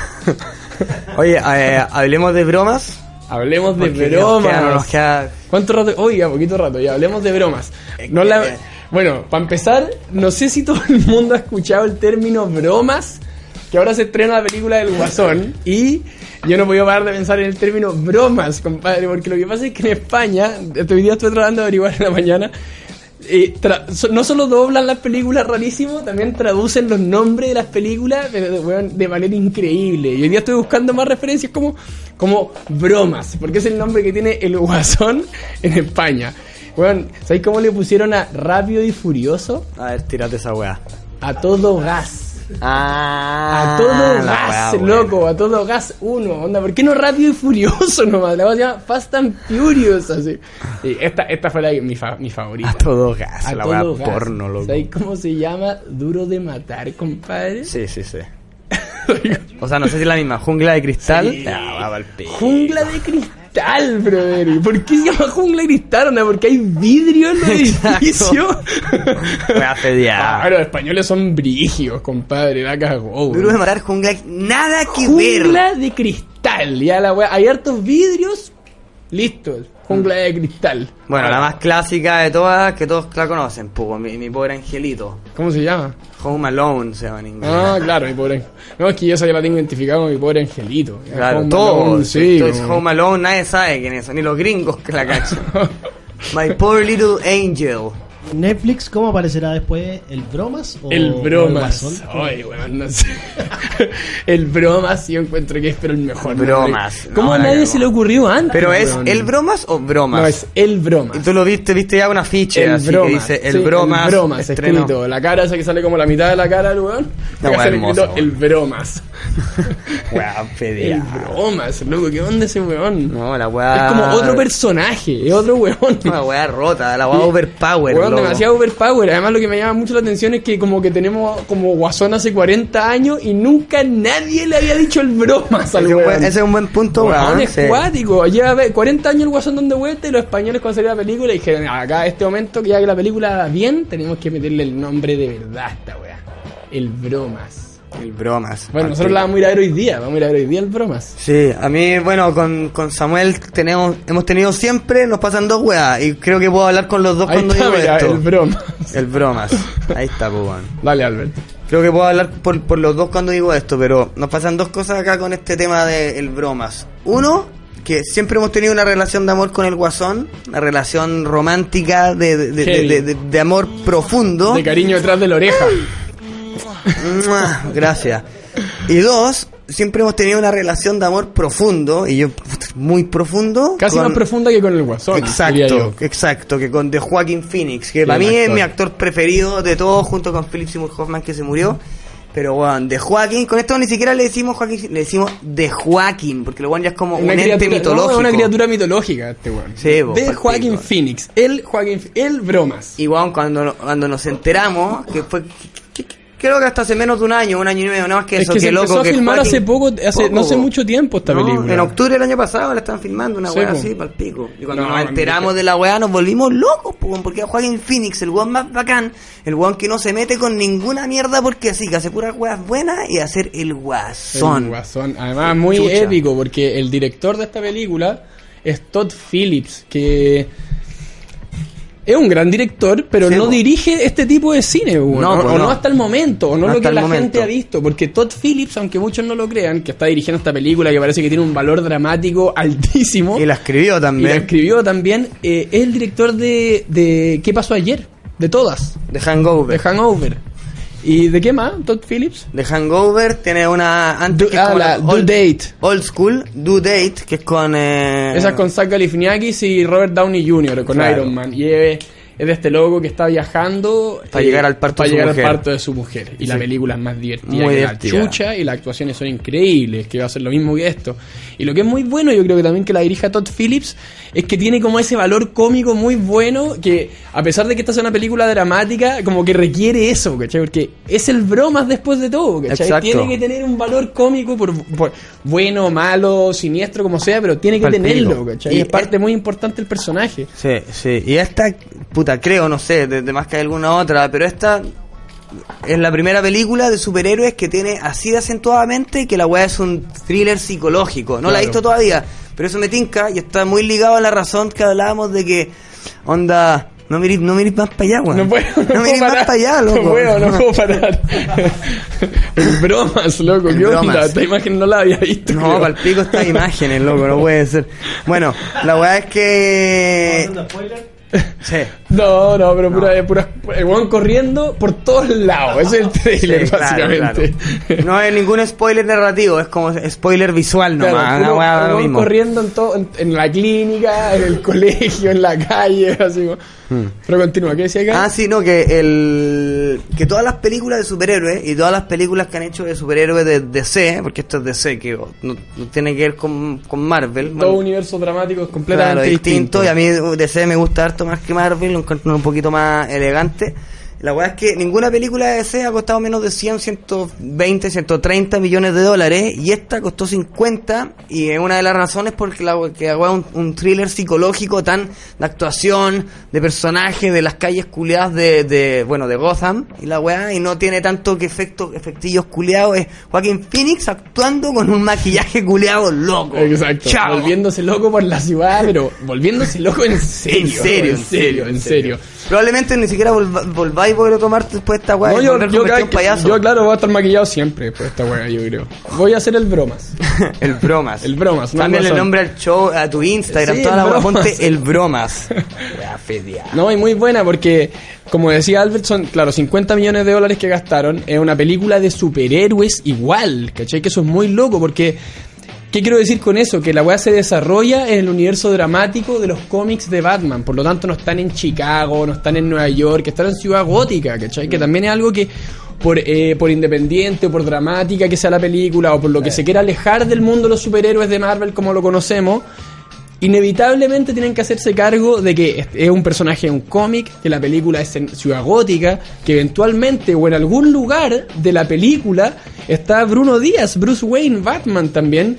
Speaker 3: Oye, eh, hablemos de bromas.
Speaker 2: Hablemos de
Speaker 3: porque
Speaker 2: bromas.
Speaker 3: Nos queda, no nos queda
Speaker 2: ¿Cuánto rato? Oiga, poquito rato, ya hablemos de bromas. No la- Bueno, para empezar, no sé si todo el mundo ha escuchado el término bromas, que ahora se estrena la película del Guasón, y yo no podía parar de pensar en el término bromas, compadre, porque lo que pasa es que en España, este video estoy tratando de averiguar en la mañana, eh, no solo doblan las películas rarísimo, también traducen los nombres de las películas de, de- weón, de manera increíble. Y hoy día estoy buscando más referencias como, como bromas, porque es el nombre que tiene el guasón en España. Bueno, ¿sabéis cómo le pusieron a Rápido y Furioso?
Speaker 3: A ver, tírate esa weá.
Speaker 2: A todo gas.
Speaker 3: Ah,
Speaker 2: A todo gas,
Speaker 3: weá, buena.
Speaker 2: loco, a todo gas uno. Onda, ¿por qué no rápido y furioso nomás? La voz se llama Fast and Furious, así. Esta, esta fue la, mi, fa- mi favorita.
Speaker 3: A todo gas,
Speaker 2: A
Speaker 3: la
Speaker 2: todo gas.
Speaker 3: porno, loco.
Speaker 2: ¿Sabes cómo se llama? Duro de matar, compadre.
Speaker 3: Sí, sí, sí. O sea, no sé si es la misma. Jungla de cristal.
Speaker 2: Sí.
Speaker 3: Ah, va.
Speaker 2: Jungla de cristal, brother. ¿Y ¿Por qué se llama jungla de cristal? Onda, porque hay vidrio en los edificios.
Speaker 3: Wea
Speaker 2: Ah,
Speaker 3: fediada.
Speaker 2: los españoles son brígidos, compadre. La cagó.
Speaker 3: Duro de matar jungla. Nada que ver.
Speaker 2: Jungla de cristal. Ya la wea. Hay hartos vidrios. Listos. Jungla de cristal.
Speaker 3: Bueno, la más clásica de todas, que todos la conocen, pues, mi, mi pobre angelito.
Speaker 2: ¿Cómo se llama?
Speaker 3: Home Alone se llama en inglés.
Speaker 2: Ah, claro, mi pobre. No, es que yo esa ya la tengo identificada como mi pobre angelito.
Speaker 3: claro,
Speaker 2: Home
Speaker 3: todos.
Speaker 2: Alone, sí.
Speaker 3: Esto es
Speaker 2: como-
Speaker 3: Home Alone, nadie sabe quién es, ni los gringos que la cachan. My poor little angel.
Speaker 4: Netflix, ¿cómo aparecerá después? ¿El Bromas? O
Speaker 2: El
Speaker 4: o
Speaker 2: bromas.
Speaker 4: Guasón?
Speaker 2: Ay, weón, no sé. el bromas yo encuentro que es pero el mejor. nombre.
Speaker 3: Bromas.
Speaker 2: ¿Cómo
Speaker 3: No,
Speaker 2: a
Speaker 3: la
Speaker 2: nadie se le ocurrió antes?
Speaker 3: Pero es el bromas o bromas.
Speaker 2: No, es el bromas.
Speaker 3: Y tú lo viste, viste ya un afiche
Speaker 2: el
Speaker 3: así
Speaker 2: bromas.
Speaker 3: que dice el
Speaker 2: Sí,
Speaker 3: bromas.
Speaker 2: El bromas,
Speaker 3: estreno.
Speaker 2: escrito. La cara esa que sale como la mitad de la cara del weón.
Speaker 3: Una weá
Speaker 2: sale
Speaker 3: hermosa,
Speaker 2: escrito el
Speaker 3: weón.
Speaker 2: bromas.
Speaker 3: Weá,
Speaker 2: El bromas, loco, ¿qué onda ese weón?
Speaker 3: No, la weá.
Speaker 2: Es como otro personaje, es otro weón.
Speaker 3: Una weá rota, la weá overpower.
Speaker 2: Weón,
Speaker 3: loco.
Speaker 2: demasiado overpower. Además, lo que me llama mucho la atención es que, como que tenemos como guasón hace 40 años y nunca nadie le había dicho el bromas al
Speaker 3: Ese, es un
Speaker 2: weón.
Speaker 3: buen- ese es un buen punto,
Speaker 2: Weón, es
Speaker 3: sí.
Speaker 2: cuático. Lleva ve- 40 años el guasón dando vuelta y los españoles cuando salió la película dijeron, acá este momento que ya que la película va bien, tenemos que meterle el nombre de verdad a esta weá. El bromas.
Speaker 3: El bromas.
Speaker 2: Bueno, nosotros la vamos a ir a ver hoy día, vamos a ir a ver hoy día el bromas.
Speaker 3: Sí, a mí, bueno, con, con Samuel tenemos, hemos tenido siempre, nos pasan dos weas, y creo que puedo hablar con los dos
Speaker 2: Ahí
Speaker 3: cuando
Speaker 2: está,
Speaker 3: digo
Speaker 2: mira,
Speaker 3: esto.
Speaker 2: el bromas.
Speaker 3: El bromas. Ahí está, pues.
Speaker 2: Dale, Albert.
Speaker 3: Creo que puedo hablar por, por los dos cuando digo esto, pero nos pasan dos cosas acá con este tema del bromas. Uno, que siempre hemos tenido una relación de amor con el guasón, una relación romántica de, de, de- de- de- de amor profundo.
Speaker 2: De cariño detrás de la oreja.
Speaker 3: Gracias. Y dos, siempre hemos tenido una relación de amor profundo, y yo, muy profundo.
Speaker 2: Casi
Speaker 3: con-
Speaker 2: más profunda que con el guasón.
Speaker 3: Exacto, exacto, que con The Joaquin Phoenix, que para mí es mi actor preferido de todos, junto con Philip Seymour Hoffman que se murió. Pero bueno, de Joaquin, con esto ni siquiera le decimos Joaquin, le decimos de Joaquin, porque el weón ya es como un ente mitológico.
Speaker 2: no, una criatura mitológica este weón.
Speaker 3: Sí, bo,
Speaker 2: de Joaquín. Phoenix. El Joaquín, el bromas.
Speaker 3: Y weón, cuando, cuando nos enteramos, que fue, creo que hasta hace menos de un año, un año y medio, nada más que
Speaker 2: es
Speaker 3: eso,
Speaker 2: que se
Speaker 3: loco
Speaker 2: empezó a
Speaker 3: que
Speaker 2: filmar hace poco, hace,
Speaker 3: poco,
Speaker 2: no hace mucho tiempo esta
Speaker 3: No,
Speaker 2: película.
Speaker 3: En octubre del año pasado la estaban filmando, una
Speaker 2: Sí,
Speaker 3: weá
Speaker 2: po.
Speaker 3: así, pal pico. Y cuando
Speaker 2: No,
Speaker 3: nos enteramos de la weá nos volvimos locos, po, porque a Joaquin Phoenix, el weón más bacán, el weón que no se mete con ninguna mierda porque así, que hace puras weas buenas y hacer el
Speaker 2: El
Speaker 3: guasón.
Speaker 2: guasón. Además, muy
Speaker 3: Chucha.
Speaker 2: épico porque el director de esta película es Todd Phillips, que es un gran director, pero
Speaker 3: Sí,
Speaker 2: no
Speaker 3: po.
Speaker 2: dirige este tipo de cine.
Speaker 3: No,
Speaker 2: o, no
Speaker 3: no.
Speaker 2: hasta el momento, o no,
Speaker 3: No
Speaker 2: lo que la
Speaker 3: momento.
Speaker 2: gente ha visto, porque Todd Phillips, aunque muchos no lo crean, que está dirigiendo esta película que parece que tiene un valor dramático altísimo,
Speaker 3: Y la escribió
Speaker 2: y la
Speaker 3: también.
Speaker 2: escribió también, eh, es el director de, de ¿Qué pasó ayer? De todas,
Speaker 3: De
Speaker 2: de
Speaker 3: Hangover.
Speaker 2: ¿Y de qué más, Todd Phillips?
Speaker 3: De Hangover tiene una antes
Speaker 2: Du-
Speaker 3: que es
Speaker 2: ah,
Speaker 3: como
Speaker 2: la
Speaker 3: la
Speaker 2: Due
Speaker 3: old,
Speaker 2: Date.
Speaker 3: old School, Do Date, que es con eh,
Speaker 2: Esa es con Zach Galifianakis y Robert Downey Jr. con
Speaker 3: Claro.
Speaker 2: Iron Man. Y es, es de este loco que está viajando
Speaker 3: Pa' llegar al parto
Speaker 2: para
Speaker 3: de su
Speaker 2: llegar
Speaker 3: mujer.
Speaker 2: al parto de su mujer. Y la película es más divertida
Speaker 3: Muy
Speaker 2: que
Speaker 3: divertida.
Speaker 2: la chucha y las actuaciones son increíbles, que va a ser lo mismo que esto. Y lo que es muy bueno, yo creo que también que la dirija Todd Phillips, es que tiene como ese valor cómico muy bueno que a pesar de que esta sea una película dramática, como que requiere eso, ¿cachai? Porque es el bromas después de todo, ¿cachai?
Speaker 3: Exacto.
Speaker 2: Tiene que tener un valor cómico por, por bueno, malo, siniestro, como sea, pero tiene que tenerlo. ¿cachai?
Speaker 3: Y
Speaker 2: es parte
Speaker 3: es-
Speaker 2: muy importante del personaje.
Speaker 3: Sí, sí. Y esta, puta, creo, no sé, de, de más que alguna otra, pero esta es la primera película de superhéroes que tiene así de acentuadamente que la weá es un thriller psicológico. No la he visto todavía, pero eso me tinca y está muy ligado a la razón que hablábamos de que, onda, no mirís, no mirís más para allá, weón.
Speaker 2: No puedo, no,
Speaker 3: no
Speaker 2: puedo parar.
Speaker 3: más para allá, loco.
Speaker 2: No puedo, no puedo parar. bromas, loco, ¿qué onda?
Speaker 3: bromas.
Speaker 2: Esta imagen no la había visto.
Speaker 3: No,
Speaker 2: creo.
Speaker 3: para el pico estas imágenes, loco, no puede ser. Bueno, la weá es que... Sí.
Speaker 2: No, no, pero pura, pura, el weón corriendo por todos lados. Ese es el trailer,
Speaker 3: Sí, claro,
Speaker 2: básicamente.
Speaker 3: claro. No es ningún spoiler narrativo, es como spoiler visual
Speaker 2: Claro,
Speaker 3: nomás.
Speaker 2: puro-
Speaker 3: una weá,
Speaker 2: el
Speaker 3: mismo.
Speaker 2: corriendo en, todo, en, en la clínica, en el colegio, en la calle, así. como- Pero continúa, ¿qué decía acá?
Speaker 3: Hmm. Ah, sí, no, que el que todas las películas de superhéroes y todas las películas que han hecho de superhéroes de DC, porque esto es DC, que no, no tiene que ver con, con Marvel.
Speaker 2: Todo
Speaker 3: bueno,
Speaker 2: universo dramático es completamente
Speaker 3: claro, distinto,
Speaker 2: distinto.
Speaker 3: y a mí DC me gusta harto más que Marvel, lo encuentro un poquito más elegante. La weá es que ninguna película de DC ha costado menos de 100, 120, 130 millones de dólares y esta costó 50 y es una de las razones porque la que es un, un thriller psicológico tan de actuación, de personaje, de las calles culiadas de, de, bueno, de Gotham y la weá y no tiene tanto que efectos, efectillos culiados, es Joaquin Phoenix actuando con un maquillaje culeado loco.
Speaker 2: Exacto,
Speaker 3: Chao.
Speaker 2: volviéndose loco por la ciudad, pero volviéndose loco en serio.
Speaker 3: En serio,
Speaker 2: en serio, en serio.
Speaker 3: Probablemente ni siquiera volva- volváis a poder tomar después esta weá
Speaker 2: No, yo, yo,
Speaker 3: payaso.
Speaker 2: yo, claro, voy a estar maquillado siempre por esta wea, yo creo. Voy a hacer el bromas.
Speaker 3: el bromas.
Speaker 2: El bromas, no
Speaker 3: Cámbiale el nombre al show, a tu Instagram,
Speaker 2: Sí,
Speaker 3: toda la weá, ponte el bromas. Weá.
Speaker 2: No, y muy buena porque, como decía Albert, son, claro, 50 millones de dólares que gastaron. Es una película de superhéroes igual, ¿cachai? Que eso es muy loco porque... ¿Qué quiero decir con eso? Que la weá se desarrolla en el universo dramático de los cómics de Batman. Por lo tanto, no están en Chicago, no están en Nueva York, están en Ciudad Gótica, ¿cachai? Que también es algo que, por, eh, por independiente o por dramática que sea la película, o por lo que se quiera alejar del mundo de los superhéroes de Marvel como lo conocemos, inevitablemente tienen que hacerse cargo de que es- un personaje de un cómic, que la película es en Ciudad Gótica, que eventualmente o en algún lugar de la película está Bruno Díaz, Bruce Wayne, Batman también.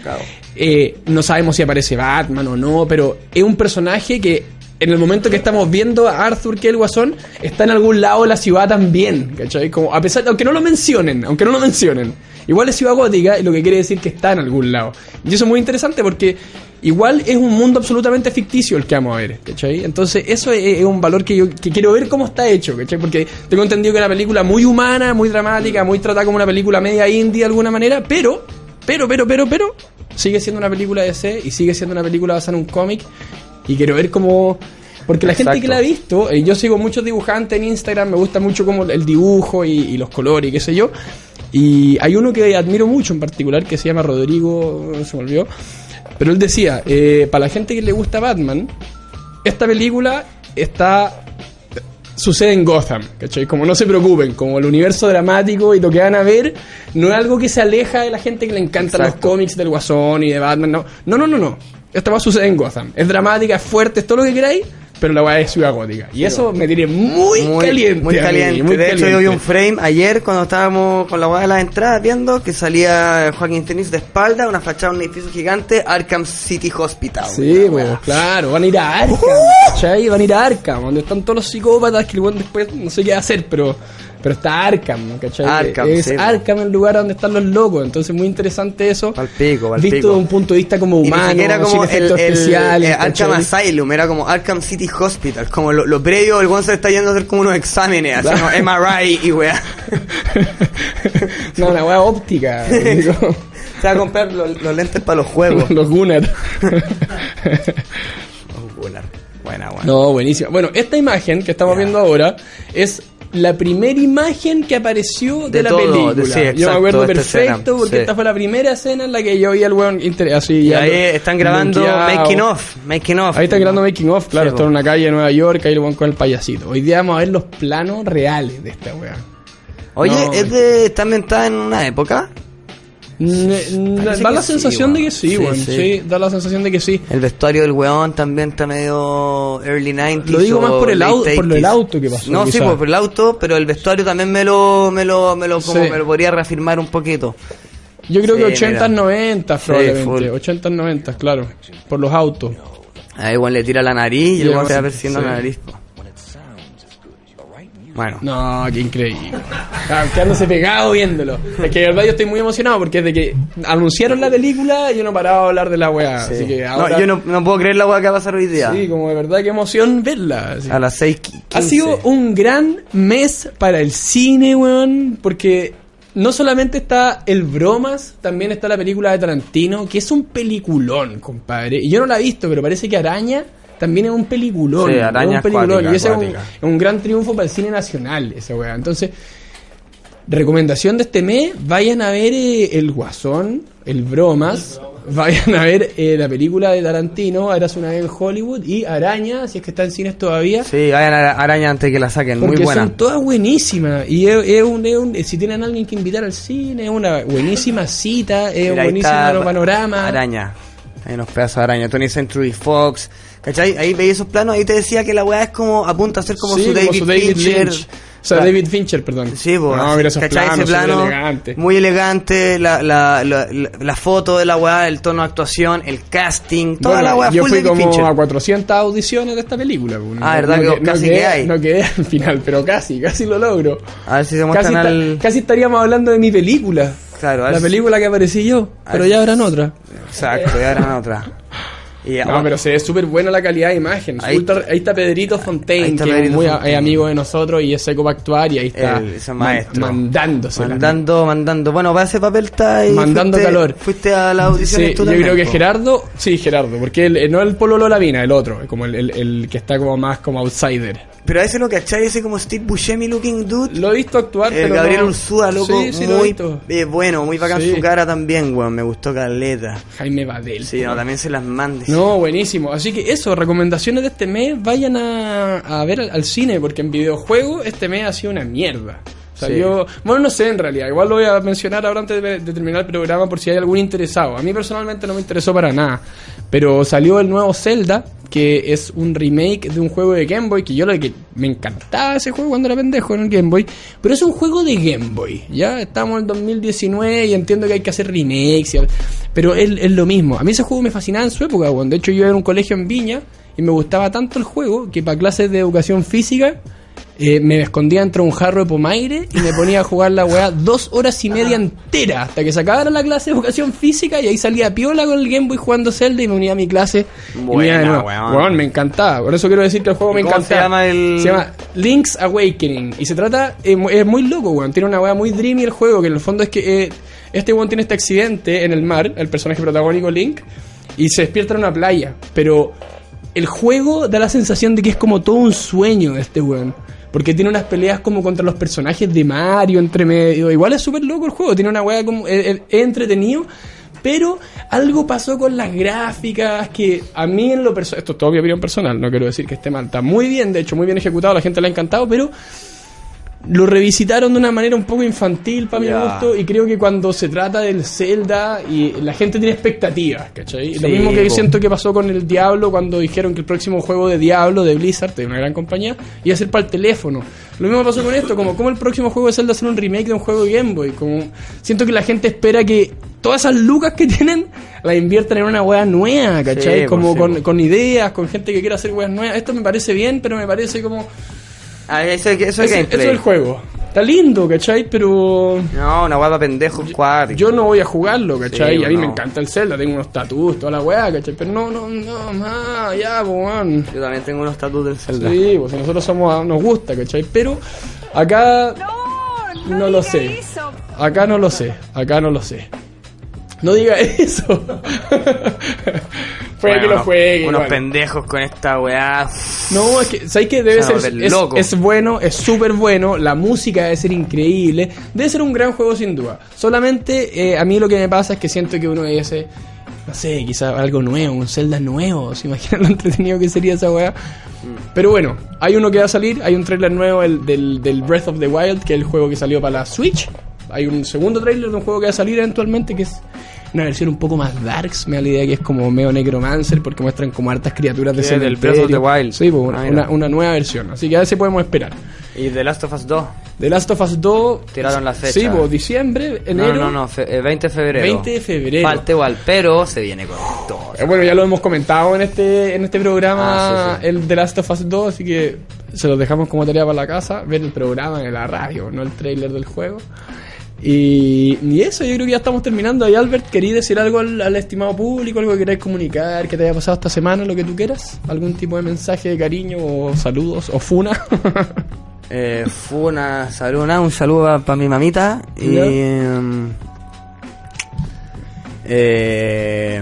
Speaker 2: Eh, no sabemos si aparece Batman o no, pero es un personaje que en el momento que estamos viendo a Arthur que el guasón está en algún lado de la ciudad también, ¿cachai? Como a pesar, aunque no lo mencionen, aunque no lo mencionen, igual es ciudad gótica y lo que quiere decir que está en algún lado. Y eso es muy interesante porque igual es un mundo absolutamente ficticio el que vamos a ver, ¿cachai? Entonces eso es, es un valor que yo que quiero ver cómo está hecho, ¿cachai? Porque tengo entendido que es una película muy humana, muy dramática, muy tratada como una película media indie de alguna manera, pero, pero, pero, pero, pero, sigue siendo una película de C y sigue siendo una película basada en un cómic y quiero ver cómo... Porque la gente que la ha visto, eh, yo sigo muchos dibujantes en Instagram, me gusta mucho como el dibujo y, y los colores y qué sé yo. Y hay uno que admiro mucho en particular que se llama Rodrigo, se me olvidó. Pero él decía, eh, para la gente que le gusta Batman, esta película está sucede en Gotham, ¿cachai? Como no se preocupen, como el universo dramático y lo que van a ver no es algo que se aleja de la gente que le encantan los cómics del Guasón y de Batman, no. No, no, no, no. Esta va a suceder en Gotham. Es dramática, es fuerte, es todo lo que queráis, pero la weá es ciudad gótica. Y eso me tiene muy, caliente.
Speaker 3: Muy
Speaker 2: mí,
Speaker 3: caliente.
Speaker 2: muy
Speaker 3: de hecho, yo vi un frame ayer cuando estábamos con la weá de las entradas viendo que salía Joaquín Phoenix de espalda, una fachada de un edificio gigante, Arkham City Hospital.
Speaker 2: Sí,
Speaker 3: Una
Speaker 2: pues, claro, van a ir a Arkham, ¿cachai? Van a ir a Arkham, donde están todos los psicópatas que el después no sé qué hacer, pero, pero está Arkham, ¿cachai?
Speaker 3: Arkham,
Speaker 2: es
Speaker 3: sí.
Speaker 2: Arkham el lugar donde están los locos, entonces muy interesante eso.
Speaker 3: Pal pico, pal
Speaker 2: visto
Speaker 3: pico.
Speaker 2: de un punto de vista como humano,
Speaker 3: siquiera como
Speaker 2: sin
Speaker 3: el,
Speaker 2: efectos
Speaker 3: el-
Speaker 2: especiales.
Speaker 3: eh, Arkham. Asylum, era como Arkham City Hospital, como lo, lo previo, el se está yendo a hacer como unos exámenes, así, ¿no? MRI y weá.
Speaker 2: no, una weá óptica. digo.
Speaker 3: Se va a comprar los, los lentes para los juegos.
Speaker 2: los Gunnar.
Speaker 3: Buena, buena, buena.
Speaker 2: No, buenísima. Bueno, esta imagen que estamos
Speaker 3: Ya.
Speaker 2: viendo ahora es la primera imagen que apareció de,
Speaker 3: De
Speaker 2: la
Speaker 3: todo,
Speaker 2: película.
Speaker 3: de- sí,
Speaker 2: yo me acuerdo perfecto
Speaker 3: escena,
Speaker 2: porque
Speaker 3: sí.
Speaker 2: esta fue la primera escena en la que yo vi al weón así
Speaker 3: Y
Speaker 2: ya
Speaker 3: ahí están grabando. Making Off, Making Off.
Speaker 2: Ahí está grabando Making Off, claro,
Speaker 3: Sí,
Speaker 2: está en una calle de Nueva York, ahí lo van con el payasito. Hoy día vamos a ver los planos reales de esta weá.
Speaker 3: Oye,
Speaker 2: No.
Speaker 3: ¿es de, ¿está ambientada en una época?
Speaker 2: Da la
Speaker 3: sí,
Speaker 2: sensación de que sí,
Speaker 3: Sí, sí.
Speaker 2: Sí, da la sensación de que sí.
Speaker 3: El vestuario del weón también está medio early 90s.
Speaker 2: Lo digo más por el
Speaker 3: late
Speaker 2: au- por
Speaker 3: 80s.
Speaker 2: auto que pasó,
Speaker 3: No, sí,
Speaker 2: quizá.
Speaker 3: pues, por el auto, pero el vestuario también me lo, me lo, me lo, como
Speaker 2: Sí.
Speaker 3: me lo podría reafirmar un poquito.
Speaker 2: Yo creo
Speaker 3: Sí,
Speaker 2: que 80s,
Speaker 3: mira.
Speaker 2: 90s
Speaker 3: Sí,
Speaker 2: probablemente.
Speaker 3: full.
Speaker 2: 80s, 90s, claro. Por los autos.
Speaker 3: A igual le tira la nariz y el weón se va
Speaker 2: sí.
Speaker 3: persiguiendo la nariz. po. Bueno.
Speaker 2: No, qué increíble. Ah, Quedándose pegado viéndolo. Es que de verdad yo estoy muy emocionado porque desde que anunciaron la película yo no paraba de hablar de la weá.
Speaker 3: Sí.
Speaker 2: Así que
Speaker 3: No,
Speaker 2: ahora,
Speaker 3: yo no, no puedo creer la weá que va a pasar hoy día.
Speaker 2: Sí, como de verdad qué emoción verla. así.
Speaker 3: A las 6
Speaker 2: Ha sido un gran mes para el cine, weón, porque no solamente está el Bromas, también está la película de Tarantino, que es un peliculón, compadre. Y yo no la he visto, pero parece que araña también es un peliculón.
Speaker 3: Sí,
Speaker 2: es
Speaker 3: Araña
Speaker 2: un peliculón.
Speaker 3: acuática,
Speaker 2: y ese es un, es gran triunfo para el cine nacional, esa weá. Entonces, recomendación de este mes, vayan a ver eh, El Guasón, El Bromas, vayan a ver eh, la película de Tarantino, Eras una vez en Hollywood, y Araña, si es que está en cines todavía.
Speaker 3: Sí, vayan a Araña antes que la saquen, muy buena.
Speaker 2: son todas buenísimas. Y es, es un, es un- si tienen a alguien que invitar al cine, es una buenísima cita, es un buenísimo panorama.
Speaker 3: Araña. Hay unos pedazos de araña. 20th Century Fox. ¿Cachai? Ahí veis esos planos. Ahí te decía que la weá es como. Apunta a ser como
Speaker 2: Sí,
Speaker 3: su David, Fincher.
Speaker 2: Lynch. O sea, David Fincher, perdón.
Speaker 3: Sí, pues.
Speaker 2: No, mira esos
Speaker 3: ¿cachai?
Speaker 2: planos,
Speaker 3: Ese plano.
Speaker 2: súper elegante.
Speaker 3: Muy elegante. La, la, la, la- foto de la weá, el tono de actuación, el casting. Toda
Speaker 2: Bueno,
Speaker 3: la weá
Speaker 2: yo
Speaker 3: full
Speaker 2: fui
Speaker 3: David
Speaker 2: como
Speaker 3: Fincher.
Speaker 2: a 400 audiciones de esta película. pues.
Speaker 3: Ah, ¿verdad que casi
Speaker 2: quedé,
Speaker 3: que hay?
Speaker 2: No quedé al final, pero casi, casi lo logro.
Speaker 3: A ver si se
Speaker 2: Casi,
Speaker 3: muestran
Speaker 2: esta-
Speaker 3: al.
Speaker 2: casi estaríamos hablando de mi película.
Speaker 3: Claro,
Speaker 2: La película que aparecí yo, pero
Speaker 3: ver
Speaker 2: ya habrán otra.
Speaker 3: Exacto, ya eran otra. Y,
Speaker 2: No, pero se ve súper buena la calidad de imagen.
Speaker 3: Ahí-
Speaker 2: Ultra- ahí está Pedrito Fontaine,
Speaker 3: está
Speaker 2: que es muy
Speaker 3: Fontaine.
Speaker 2: amigo de nosotros y es seco para actuar. Y ahí está
Speaker 3: El- ese maestro.
Speaker 2: mandándose.
Speaker 3: Mandando, mandando. Bueno, para ese papel está ahí.
Speaker 2: Mandando
Speaker 3: fuiste-
Speaker 2: calor.
Speaker 3: Fuiste a la audición
Speaker 2: Sí, yo creo que Gerardo, sí, Gerardo, porque él, eh, no el Pololo Lavina, el otro, como el, el- el que está como más como outsider.
Speaker 3: Pero a ese lo cachai, ese como Steve Buscemi looking dude.
Speaker 2: Lo he visto actuar,
Speaker 3: El
Speaker 2: pero
Speaker 3: Gabriel
Speaker 2: no-
Speaker 3: Ursúa, loco,
Speaker 2: Sí, sí, lo he
Speaker 3: muy
Speaker 2: visto.
Speaker 3: eh, bueno, muy bacán
Speaker 2: Sí.
Speaker 3: su cara también, weón. Me gustó Caleta.
Speaker 2: Jaime Badel.
Speaker 3: Sí, no, también se las mandes.
Speaker 2: No, buenísimo. Así que eso, recomendaciones de este mes, vayan a, a ver al, al cine, porque en videojuegos este mes ha sido una mierda. O sea,
Speaker 3: Sí.
Speaker 2: yo, bueno, no sé en realidad, igual lo voy a mencionar ahora antes de, de terminar el programa por si hay algún interesado. A mí personalmente no me interesó para nada, pero salió el nuevo Zelda, que es un remake de un juego de Game Boy, que yo lo que me encantaba ese juego cuando era pendejo en el Game Boy, pero es un juego de Game Boy, ya estamos en 2019 y entiendo que hay que hacer remakes, pero es, es lo mismo. A mí ese juego me fascinaba en su época, weón. de hecho yo era un colegio en Viña y me gustaba tanto el juego que para clases de educación física eh, me escondía entre un jarro de pomaire y me ponía a jugar la weá dos horas y media entera hasta que se acabara la clase de educación física y ahí salía piola con el Game Boy jugando Zelda y me unía a mi clase. y me
Speaker 3: Buena, weón.
Speaker 2: Me encantaba. Por eso quiero decir que el juego me
Speaker 3: ¿Cómo
Speaker 2: encantaba.
Speaker 3: se llama el-
Speaker 2: Se llama Link's Awakening. Y se trata, eh, es muy loco, weón. Tiene una weá muy dreamy el juego, que en el fondo es que eh, este weón tiene este accidente en el mar, el personaje protagónico Link, y se despierta en una playa. Pero el juego da la sensación de que es como todo un sueño de este weón. Porque tiene unas peleas como contra los personajes de Mario entre medio. Igual es súper loco el juego. Tiene una weá como. Es, es- es entretenido. Pero algo pasó con las gráficas que a mí en lo personal. Esto es todo mi opinión personal. No quiero decir que esté mal. Está muy bien, de hecho, muy bien ejecutado. La gente le ha encantado. Pero lo revisitaron de una manera un poco infantil para mi gusto y creo que cuando se trata del Zelda y la gente tiene expectativas, ¿cachai? lo mismo que
Speaker 3: po.
Speaker 2: siento que pasó con el Diablo cuando dijeron que el próximo juego de Diablo de Blizzard, de una gran compañía, iba a ser para el teléfono. Lo mismo pasó con esto, como como el próximo juego de Zelda será un remake de un juego de Game Boy, como siento que la gente espera que todas esas lucas que tienen la inviertan en una wea nueva, ¿cachai?
Speaker 3: Sí,
Speaker 2: como
Speaker 3: sí,
Speaker 2: con, con ideas, con gente que quiere hacer weas nuevas. Esto me parece bien, pero me parece como
Speaker 3: Ah, eso, eso es
Speaker 2: eso, es el juego. Está lindo, ¿cachai? Pero
Speaker 3: No, una guapa pendejo cuadro.
Speaker 2: yo no voy a jugarlo, ¿cachai?
Speaker 3: Sí,
Speaker 2: a mí
Speaker 3: no.
Speaker 2: me encanta el Zelda, tengo unos tatuos, toda la weá, ¿cachai? Pero no, no, no, más, ya, pues, weón.
Speaker 3: Yo también tengo unos tatuos del Zelda.
Speaker 2: Sí, pues si nosotros somos, nos gusta, ¿cachai? Pero acá no, lo sé. Acá no lo sé, acá no lo sé. No diga eso. Que lo juegue.
Speaker 3: Unos
Speaker 2: igual.
Speaker 3: pendejos con esta weá.
Speaker 2: No, es que, ¿sabes qué? Debe
Speaker 3: Se
Speaker 2: ser. Es,
Speaker 3: locos.
Speaker 2: es bueno, es súper bueno. La música debe ser increíble. Debe ser un gran juego, sin duda. Solamente eh, a mí lo que me pasa es que siento que uno ese. No sé, quizá algo nuevo, un Zelda nuevo. ¿Se imaginan lo entretenido que sería esa weá? Pero bueno, hay uno que va a salir. Hay un trailer nuevo el, del, del Breath of the Wild, que es el juego que salió para la Switch. Hay un segundo trailer de un juego que va a salir eventualmente, que es una versión un poco más darks. Me da la idea que es como medio necromancer, porque muestran como hartas criaturas de
Speaker 3: Sí, del
Speaker 2: cementerio.
Speaker 3: Breath of the Wild.
Speaker 2: Sí, pues, una,
Speaker 3: Ah,
Speaker 2: una- una nueva versión. Así que a ver si podemos esperar.
Speaker 3: Y The Last of Us 2.
Speaker 2: The Last of Us 2.
Speaker 3: Tiraron la fecha.
Speaker 2: Sí, pues, diciembre, enero.
Speaker 3: No, no, no, fe- eh, 20 de febrero.
Speaker 2: 20 de febrero.
Speaker 3: Falta igual, pero se viene con todo.
Speaker 2: Eh, Bueno, ya lo hemos comentado en este, en este programa,
Speaker 3: Ah, sí, sí.
Speaker 2: el The Last of Us 2, así que se los dejamos como tarea para la casa, ver el programa en la radio, no el trailer del juego. Y, y eso, yo creo que ya estamos terminando. Ahí, Albert, ¿querías decir algo al, al estimado público? ¿Algo que queráis comunicar? ¿Que te haya pasado esta semana? Lo que tú quieras. ¿Algún tipo de mensaje de cariño o saludos o funa?
Speaker 3: Eh, fue una salud, un saludo para mi mamita. Y. Eh,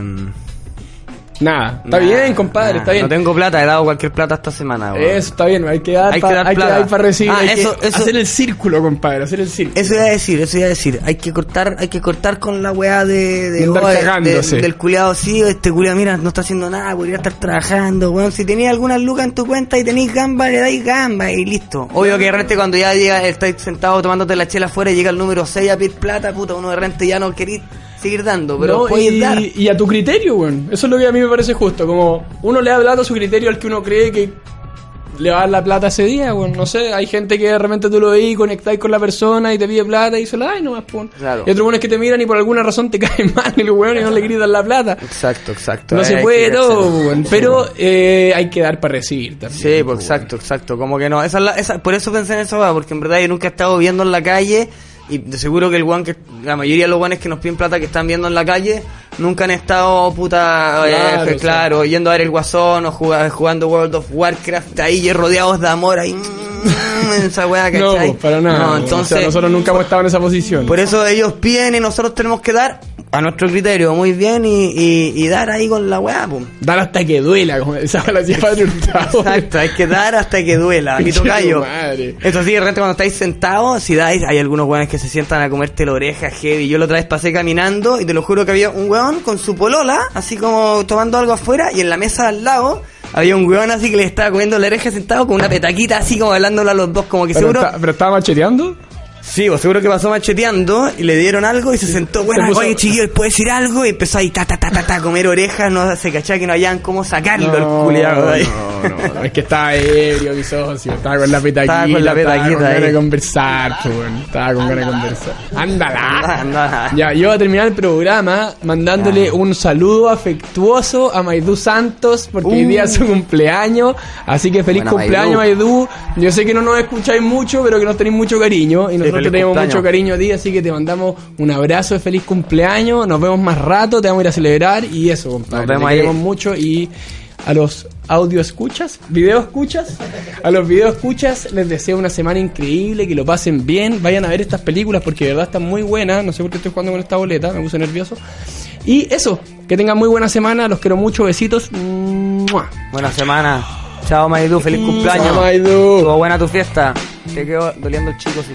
Speaker 2: Nada. Está
Speaker 3: Nah,
Speaker 2: bien, compadre,
Speaker 3: nah,
Speaker 2: está bien.
Speaker 3: No tengo plata, he dado cualquier plata esta semana.
Speaker 2: Eso está bien, hay que dar
Speaker 3: Hay que
Speaker 2: para
Speaker 3: dar
Speaker 2: hay que
Speaker 3: plata.
Speaker 2: dar para recibir.
Speaker 3: Ah,
Speaker 2: hay
Speaker 3: eso-
Speaker 2: que
Speaker 3: eso-
Speaker 2: hacer el círculo, compadre, hacer el círculo.
Speaker 3: Eso iba a decir, eso iba a decir. Hay que cortar, hay que cortar con la weá de, de, oh, de-
Speaker 2: cagándose.
Speaker 3: de- del culiado, sí, este culiado, mira, no está haciendo nada, podría estar trabajando, weón. Si tenías algunas lucas en tu cuenta y tenéis gamba, le dais gamba y listo. Obvio que de repente cuando ya llega, estáis sentado tomándote la chela afuera y llega el número 6 a pedir plata, puta, uno de repente ya no queréis seguir dando, pero
Speaker 2: No, y,
Speaker 3: dar.
Speaker 2: y a tu criterio, weón. Eso es lo que a mí me parece justo. Como uno le da plata a su criterio al que uno cree que le va a dar la plata ese día, weón. No sé, hay gente que de repente tú lo veis, conectáis con la persona y te pide plata y se la da y no más, pon.
Speaker 3: Claro.
Speaker 2: Y otros buenos que te miran y por alguna razón te caen mal el weón y no le gritan la plata.
Speaker 3: Exacto, exacto.
Speaker 2: No
Speaker 3: Eh,
Speaker 2: se puede todo, weón. Pero eh, hay que dar para recibir también.
Speaker 3: Sí, pues exacto, exacto. Como que no, esa, es la- esa- por eso pensé en eso, weá, porque en verdad yo nunca he estado viendo en la calle y de seguro que el guan que la mayoría de los guanes que nos piden plata que están viendo en la calle nunca han estado puta eh,
Speaker 2: Claro,
Speaker 3: yendo a ver el guasón o jugando, jugando World of Warcraft ahí rodeados de amor ahí mm, esa weá
Speaker 2: No,
Speaker 3: ¿cachai?
Speaker 2: pues, para nada.
Speaker 3: No, entonces
Speaker 2: O sea, nosotros nunca hemos estado en esa posición.
Speaker 3: por eso ellos piden y nosotros tenemos que dar a nuestro criterio muy bien y, y, y dar ahí con la weá, pum.
Speaker 2: Dar hasta que duela, como decía la decía Padre Hurtado.
Speaker 3: Exacto, hay que dar hasta que duela. Mi tocayo. Eso sí, de repente cuando estáis sentados, si dais, hay algunos weones que se sientan a comerte la oreja heavy. Yo la otra vez pasé caminando y te lo juro que había un weón con su polola, así como tomando algo afuera, y en la mesa al lado había un weón así que le estaba comiendo la oreja sentado con una petaquita así como hablándole a los dos, como que
Speaker 2: Pero,
Speaker 3: seguro.
Speaker 2: está- pero estaba macheteando.
Speaker 3: Sí, pues seguro que pasó macheteando y le dieron algo y se sentó, bueno,
Speaker 2: Se
Speaker 3: oye chiquillo, ¿puede decir algo? Y empezó ahí ta ta ta ta, ta a comer orejas, no se cachaba que no hallaban cómo sacarlo el culiado ahí.
Speaker 2: no, no, no, es que estaba ebrio, mi socio. Estaba con la petaquita.
Speaker 3: Estaba con la petaquita
Speaker 2: Estaba con ganas de conversar, weón. Estaba con ganas de conversar. Ándala. Ya, yo voy a terminar el programa mandándole un saludo afectuoso a Maidú Santos porque hoy día es su cumpleaños. Así que feliz
Speaker 3: Uh. Buena,
Speaker 2: cumpleaños, Maidú. Yo sé que no nos escucháis mucho, pero que nos tenéis mucho cariño. Y nosotros te tenemos
Speaker 3: cumpleaños.
Speaker 2: mucho cariño a ti, así que te mandamos un abrazo de feliz cumpleaños. Nos vemos más rato, te vamos a ir a celebrar. Y eso, compadre.
Speaker 3: Nos vemos
Speaker 2: te queremos mucho y a los audio escuchas, video escuchas, a los video escuchas les deseo una semana increíble, que lo pasen bien, vayan a ver estas películas porque de verdad están muy buenas, no sé por qué estoy jugando con esta boleta, me puse nervioso. Y eso, que tengan muy buena semana, los quiero mucho, besitos. ¡Mua!
Speaker 3: Buena semana. Chao Maidu, feliz cumpleaños.
Speaker 2: Chao.
Speaker 3: Estuvo buena tu fiesta. Te quedó doliendo el chico, sí.